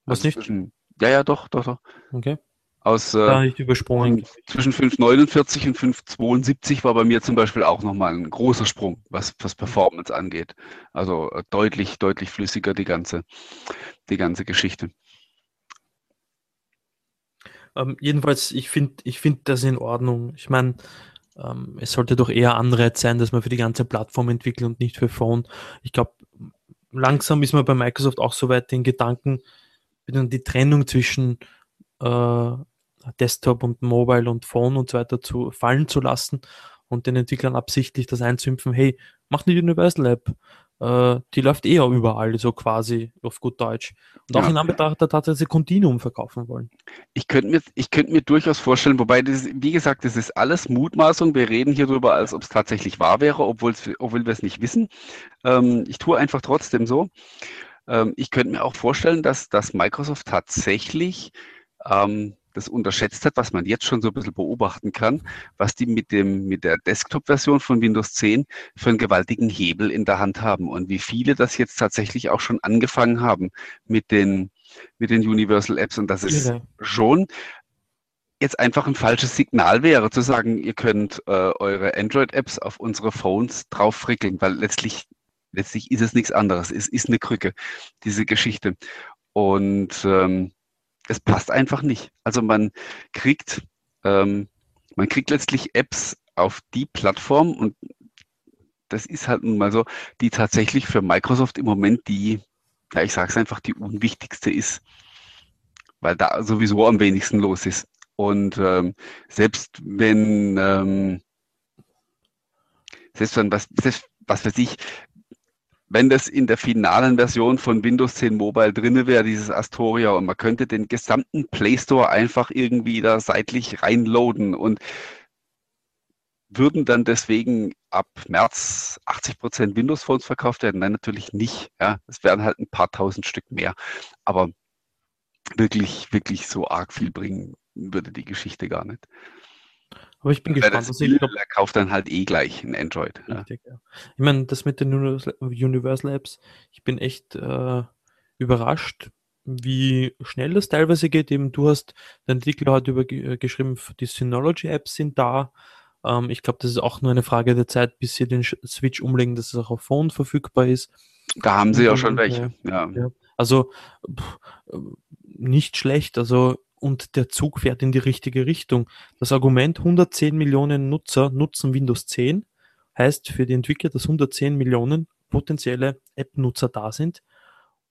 Was also nicht? Zwischen, ja, ja, doch, doch, doch. Okay. Aus, äh, ich übersprungen. Zwischen 549 und 572 war bei mir zum Beispiel auch nochmal ein großer Sprung, was, was Performance angeht. Also äh, deutlich, deutlich flüssiger die ganze, die ganze Geschichte. Ähm, jedenfalls, ich finde ich find das in Ordnung. Ich meine, ähm, es sollte doch eher Anreiz sein, dass man für die ganze Plattform entwickelt und nicht für Phone. Ich glaube, langsam ist man bei Microsoft auch so weit den Gedanken, die Trennung zwischen äh, Desktop und Mobile und Phone und so weiter zu fallen zu lassen und den Entwicklern absichtlich das einzuimpfen, hey, mach eine Universal App. Äh, die läuft eh überall, so quasi auf gut Deutsch. Und auch ja. in Anbetracht der Tatsache, dass sie Continuum verkaufen wollen. Ich könnte mir, ich könnte mir durchaus vorstellen, wobei das, wie gesagt, das ist alles Mutmaßung. Wir reden hier drüber, als ob es tatsächlich wahr wäre, obwohl wir es nicht wissen. Ähm, ich tue einfach trotzdem so. Ähm, ich könnte mir auch vorstellen, dass, dass Microsoft tatsächlich ähm, das unterschätzt hat, was man jetzt schon so ein bisschen beobachten kann, was die mit dem, mit der Desktop-Version von Windows 10 für einen gewaltigen Hebel in der Hand haben und wie viele das jetzt tatsächlich auch schon angefangen haben mit den, mit den Universal Apps und das ist ja. schon jetzt einfach ein falsches Signal wäre, zu sagen, ihr könnt äh, eure Android-Apps auf unsere Phones drauf frickeln, weil letztlich, letztlich ist es nichts anderes. Es ist eine Krücke, diese Geschichte. Und ähm, es passt einfach nicht. Also man kriegt, ähm, man kriegt letztlich Apps auf die Plattform und das ist halt nun mal so, die tatsächlich für Microsoft im Moment die, ja, ich sage es einfach, die unwichtigste ist, weil da sowieso am wenigsten los ist. Und ähm, selbst wenn, ähm, selbst wenn was, selbst, was weiß ich, wenn das in der finalen Version von Windows 10 Mobile drinne wäre, dieses Astoria, und man könnte den gesamten Play Store einfach irgendwie da seitlich reinloaden und würden dann deswegen ab März 80 Prozent Windows Phones verkauft werden? Nein, natürlich nicht. Ja, es wären halt ein paar tausend Stück mehr. Aber wirklich, wirklich so arg viel bringen würde die Geschichte gar nicht. Aber ich bin Weil gespannt. Das will, er kauft dann halt eh gleich ein Android. Richtig, ja. Ja. Ich meine, das mit den Universal Apps, ich bin echt äh, überrascht, wie schnell das teilweise geht. Eben, du hast den Artikel heute über äh, geschrieben, die Synology-Apps sind da. Ähm, ich glaube, das ist auch nur eine Frage der Zeit, bis sie den Switch umlegen, dass es auch auf Phone verfügbar ist. Da haben sie ja schon welche. Ja. ja. Also pff, äh, nicht schlecht. Also und der Zug fährt in die richtige Richtung. Das Argument 110 Millionen Nutzer nutzen Windows 10 heißt für die Entwickler, dass 110 Millionen potenzielle App-Nutzer da sind.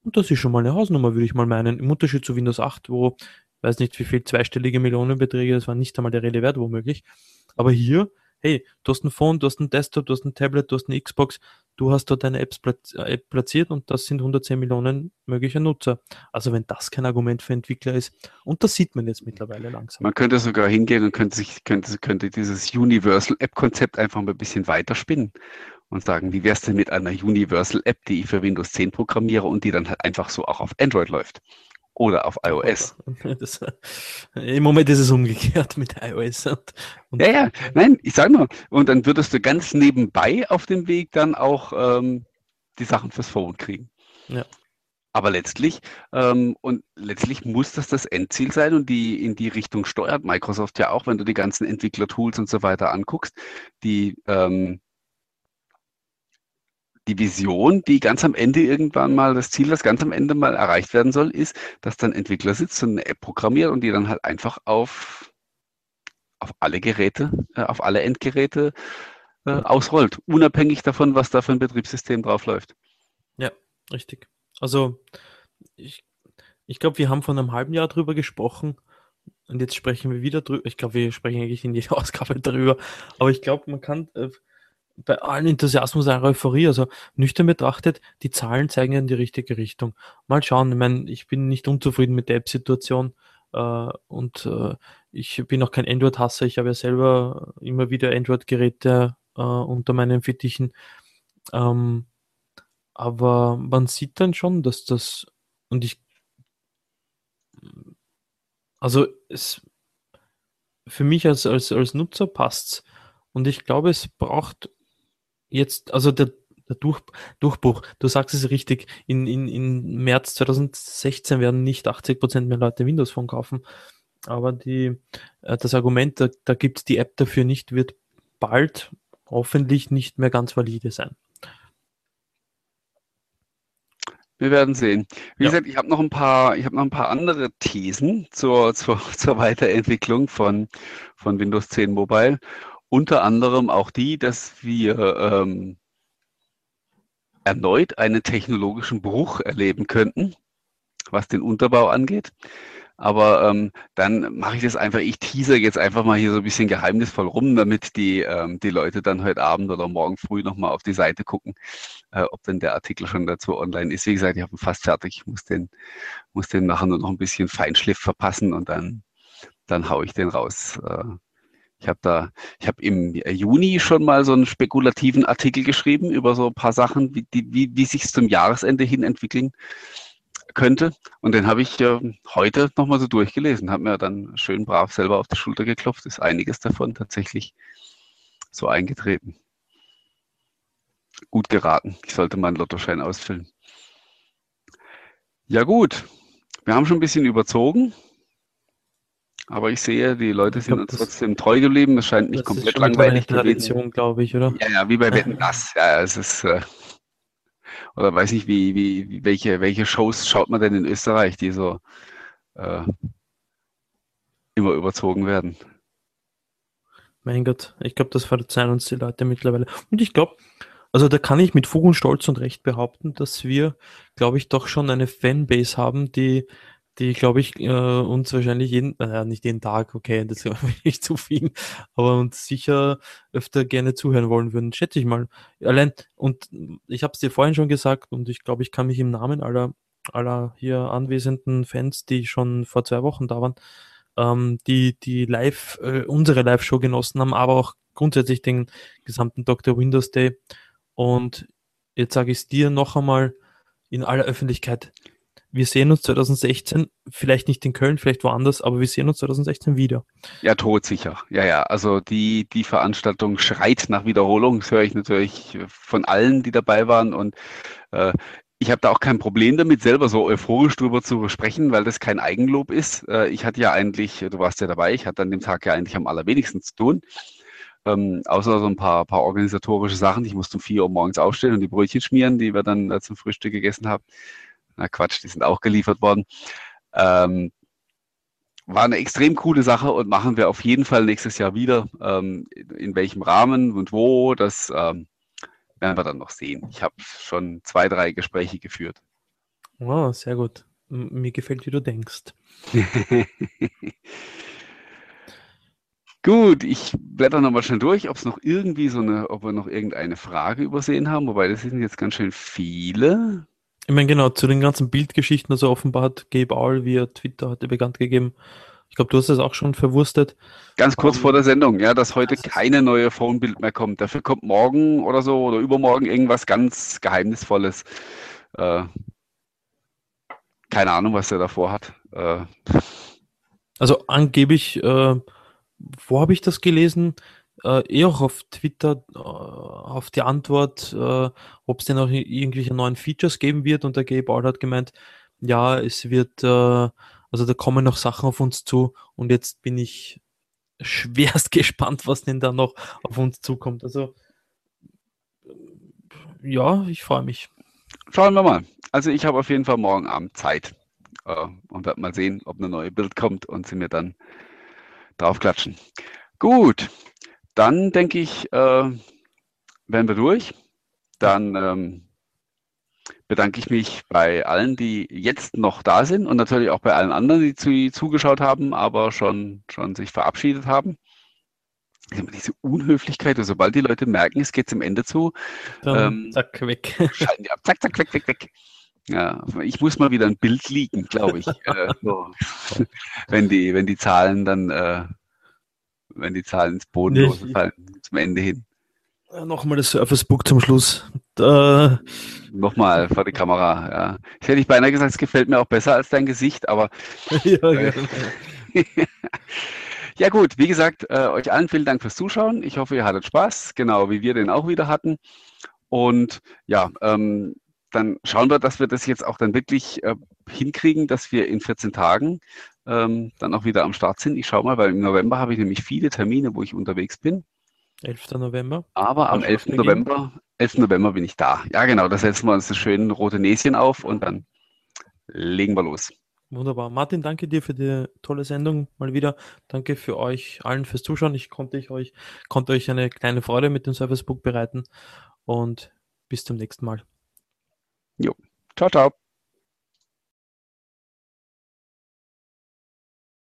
Und das ist schon mal eine Hausnummer, würde ich mal meinen. Im Unterschied zu Windows 8, wo, weiß nicht wie viel, zweistellige Millionenbeträge, das war nicht einmal der Rede wert, womöglich. Aber hier hey, du hast ein Phone, du hast ein Desktop, du hast ein Tablet, du hast eine Xbox, du hast dort deine Apps App platziert und das sind 110 Millionen möglicher Nutzer. Also wenn das kein Argument für Entwickler ist, und das sieht man jetzt mittlerweile langsam. Man könnte sogar hingehen und könnte sich, könnte, könnte dieses Universal App-Konzept einfach mal ein bisschen weiterspinnen und sagen, wie wäre es denn mit einer Universal App, die ich für Windows 10 programmiere und die dann halt einfach so auch auf Android läuft oder auf iOS. Das, Im Moment ist es umgekehrt mit iOS. Und, und ja, ja, nein, ich sage nur, und dann würdest du ganz nebenbei auf dem Weg dann auch ähm, die Sachen fürs Phone kriegen. Ja. Aber letztlich, ähm, und letztlich muss das das Endziel sein und die in die Richtung steuert Microsoft ja auch, wenn du die ganzen Entwicklertools und so weiter anguckst, die, ähm, die Vision, die ganz am Ende irgendwann mal, das Ziel, das ganz am Ende mal erreicht werden soll, ist, dass dann Entwickler sitzt und eine App programmiert und die dann halt einfach auf, auf alle Geräte, äh, auf alle Endgeräte äh, ausrollt, unabhängig davon, was da für ein Betriebssystem drauf läuft. Ja, richtig. Also ich, ich glaube, wir haben vor einem halben Jahr drüber gesprochen und jetzt sprechen wir wieder drüber. Ich glaube, wir sprechen eigentlich in jeder Ausgabe drüber, aber ich glaube, man kann äh, bei allen Enthusiasmus einer Euphorie, also nüchtern betrachtet, die Zahlen zeigen in die richtige Richtung. Mal schauen, ich meine, ich bin nicht unzufrieden mit der App-Situation äh, und äh, ich bin auch kein Android-Hasser, ich habe ja selber immer wieder Android-Geräte äh, unter meinen Fittichen. Ähm, aber man sieht dann schon, dass das, und ich, also es, für mich als, als, als Nutzer passt's. Und ich glaube, es braucht jetzt, also der, der Durch, Durchbruch, du sagst es richtig, in, in, in März 2016 werden nicht 80% mehr Leute Windows Phone kaufen. Aber die, äh, das Argument, da, da gibt es die App dafür nicht, wird bald hoffentlich nicht mehr ganz valide sein. Wir werden sehen. Wie ja. gesagt, ich habe noch ein paar, ich habe noch ein paar andere Thesen zur, zur, zur Weiterentwicklung von, von Windows 10 Mobile. Unter anderem auch die, dass wir ähm, erneut einen technologischen Bruch erleben könnten, was den Unterbau angeht. Aber ähm, dann mache ich das einfach, ich teaser jetzt einfach mal hier so ein bisschen geheimnisvoll rum, damit die, ähm, die Leute dann heute Abend oder morgen früh nochmal auf die Seite gucken, äh, ob denn der Artikel schon dazu online ist. Wie gesagt, ich habe ihn fast fertig, ich muss den, muss den nachher nur noch ein bisschen Feinschliff verpassen und dann, dann haue ich den raus. Äh, ich habe da, ich habe im Juni schon mal so einen spekulativen Artikel geschrieben über so ein paar Sachen, wie, die, wie, wie sich zum Jahresende hin entwickeln könnte. Und den habe ich äh, heute nochmal so durchgelesen, habe mir dann schön brav selber auf die Schulter geklopft. Ist einiges davon tatsächlich so eingetreten. Gut geraten. Ich sollte meinen Lottoschein ausfüllen. Ja gut, wir haben schon ein bisschen überzogen. Aber ich sehe, die Leute sind glaub, uns trotzdem treu geblieben. Es scheint nicht komplett langweilig zu werden. glaube ich, oder? Ja, ja, wie bei Wetten das. Ja, es ist äh, oder weiß nicht, wie, wie, welche, welche Shows schaut man denn in Österreich, die so äh, immer überzogen werden? Mein Gott, ich glaube, das verzeihen uns die Leute mittlerweile. Und ich glaube, also da kann ich mit Fug und Stolz und Recht behaupten, dass wir, glaube ich, doch schon eine Fanbase haben, die die, glaube ich, äh, uns wahrscheinlich jeden, äh, nicht jeden Tag, okay, das ist nicht zu viel, aber uns sicher öfter gerne zuhören wollen würden, schätze ich mal. Allein, und ich habe es dir vorhin schon gesagt und ich glaube, ich kann mich im Namen aller, aller hier anwesenden Fans, die schon vor zwei Wochen da waren, ähm, die, die live, äh, unsere Live-Show genossen haben, aber auch grundsätzlich den gesamten Dr. Windows Day. Und jetzt sage ich es dir noch einmal in aller Öffentlichkeit wir sehen uns 2016, vielleicht nicht in Köln, vielleicht woanders, aber wir sehen uns 2016 wieder. Ja, todsicher. Ja, ja. Also die, die Veranstaltung schreit nach Wiederholung. Das höre ich natürlich von allen, die dabei waren. Und äh, ich habe da auch kein Problem damit, selber so euphorisch drüber zu sprechen, weil das kein Eigenlob ist. Äh, ich hatte ja eigentlich, du warst ja dabei, ich hatte an dem Tag ja eigentlich am allerwenigsten zu tun. Ähm, außer so ein paar, paar organisatorische Sachen. Ich musste um vier Uhr morgens aufstehen und die Brötchen schmieren, die wir dann äh, zum Frühstück gegessen haben. Na Quatsch, die sind auch geliefert worden. Ähm, war eine extrem coole Sache und machen wir auf jeden Fall nächstes Jahr wieder. Ähm, in welchem Rahmen und wo, das ähm, werden wir dann noch sehen. Ich habe schon zwei, drei Gespräche geführt. Wow, sehr gut. Mir gefällt, wie du denkst. Gut, ich blätter nochmal schnell durch, ob es noch irgendwie so eine, ob wir noch irgendeine Frage übersehen haben, wobei das sind jetzt ganz schön viele. Ich meine, genau, zu den ganzen Bildgeschichten, also offenbar hat Gabe Aul via Twitter heute bekannt gegeben. Ich glaube, du hast es auch schon verwurstet. Ganz kurz um, vor der Sendung, ja, dass heute keine neue Phone-Bild mehr kommt. Dafür kommt morgen oder so oder übermorgen irgendwas ganz Geheimnisvolles. Äh, keine Ahnung, was er davor hat. Äh, also angeblich, äh, wo habe ich das gelesen? Äh, eh auch auf Twitter äh, auf die Antwort, äh, ob es denn auch irgendwelche neuen Features geben wird. Und der Gabe Art hat gemeint, ja, es wird, äh, also da kommen noch Sachen auf uns zu. Und jetzt bin ich schwerst gespannt, was denn da noch auf uns zukommt. Also ja, ich freue mich. Schauen wir mal. Also ich habe auf jeden Fall morgen Abend Zeit äh, und werde mal sehen, ob eine neue Bild kommt und sie mir dann draufklatschen. Gut, dann denke ich, äh, wären wir durch. Dann ähm, bedanke ich mich bei allen, die jetzt noch da sind und natürlich auch bei allen anderen, die zu, zugeschaut haben, aber schon, schon sich verabschiedet haben. Diese Unhöflichkeit, also sobald die Leute merken, es geht zum Ende zu, dann ähm, zack, weg. Schalten die ab, zack, zack, weg, weg, weg. Ja, ich muss mal wieder ein Bild liegen, glaube ich. äh, so. wenn, die, wenn die Zahlen dann, äh, wenn die Zahlen ins Bodenlose fallen, zum Ende hin. Nochmal das Surface Book zum Schluss. Da. Nochmal vor die Kamera, ja. Ich hätte ich beinahe gesagt, es gefällt mir auch besser als dein Gesicht, aber. ja, äh, ja, gut, wie gesagt, äh, euch allen vielen Dank fürs Zuschauen. Ich hoffe, ihr hattet Spaß, genau wie wir den auch wieder hatten. Und ja, ähm, dann schauen wir, dass wir das jetzt auch dann wirklich äh, hinkriegen, dass wir in 14 Tagen ähm, dann auch wieder am Start sind. Ich schaue mal, weil im November habe ich nämlich viele Termine, wo ich unterwegs bin. 11. November. Aber am 11. November, 11. November bin ich da. Ja, genau, da setzen wir uns das schöne rote Näschen auf und dann legen wir los. Wunderbar. Martin, danke dir für die tolle Sendung mal wieder. Danke für euch allen fürs Zuschauen. Ich konnte ich euch, konnte euch eine kleine Freude mit dem Servicebook bereiten und bis zum nächsten Mal. Jo. Ciao, ciao.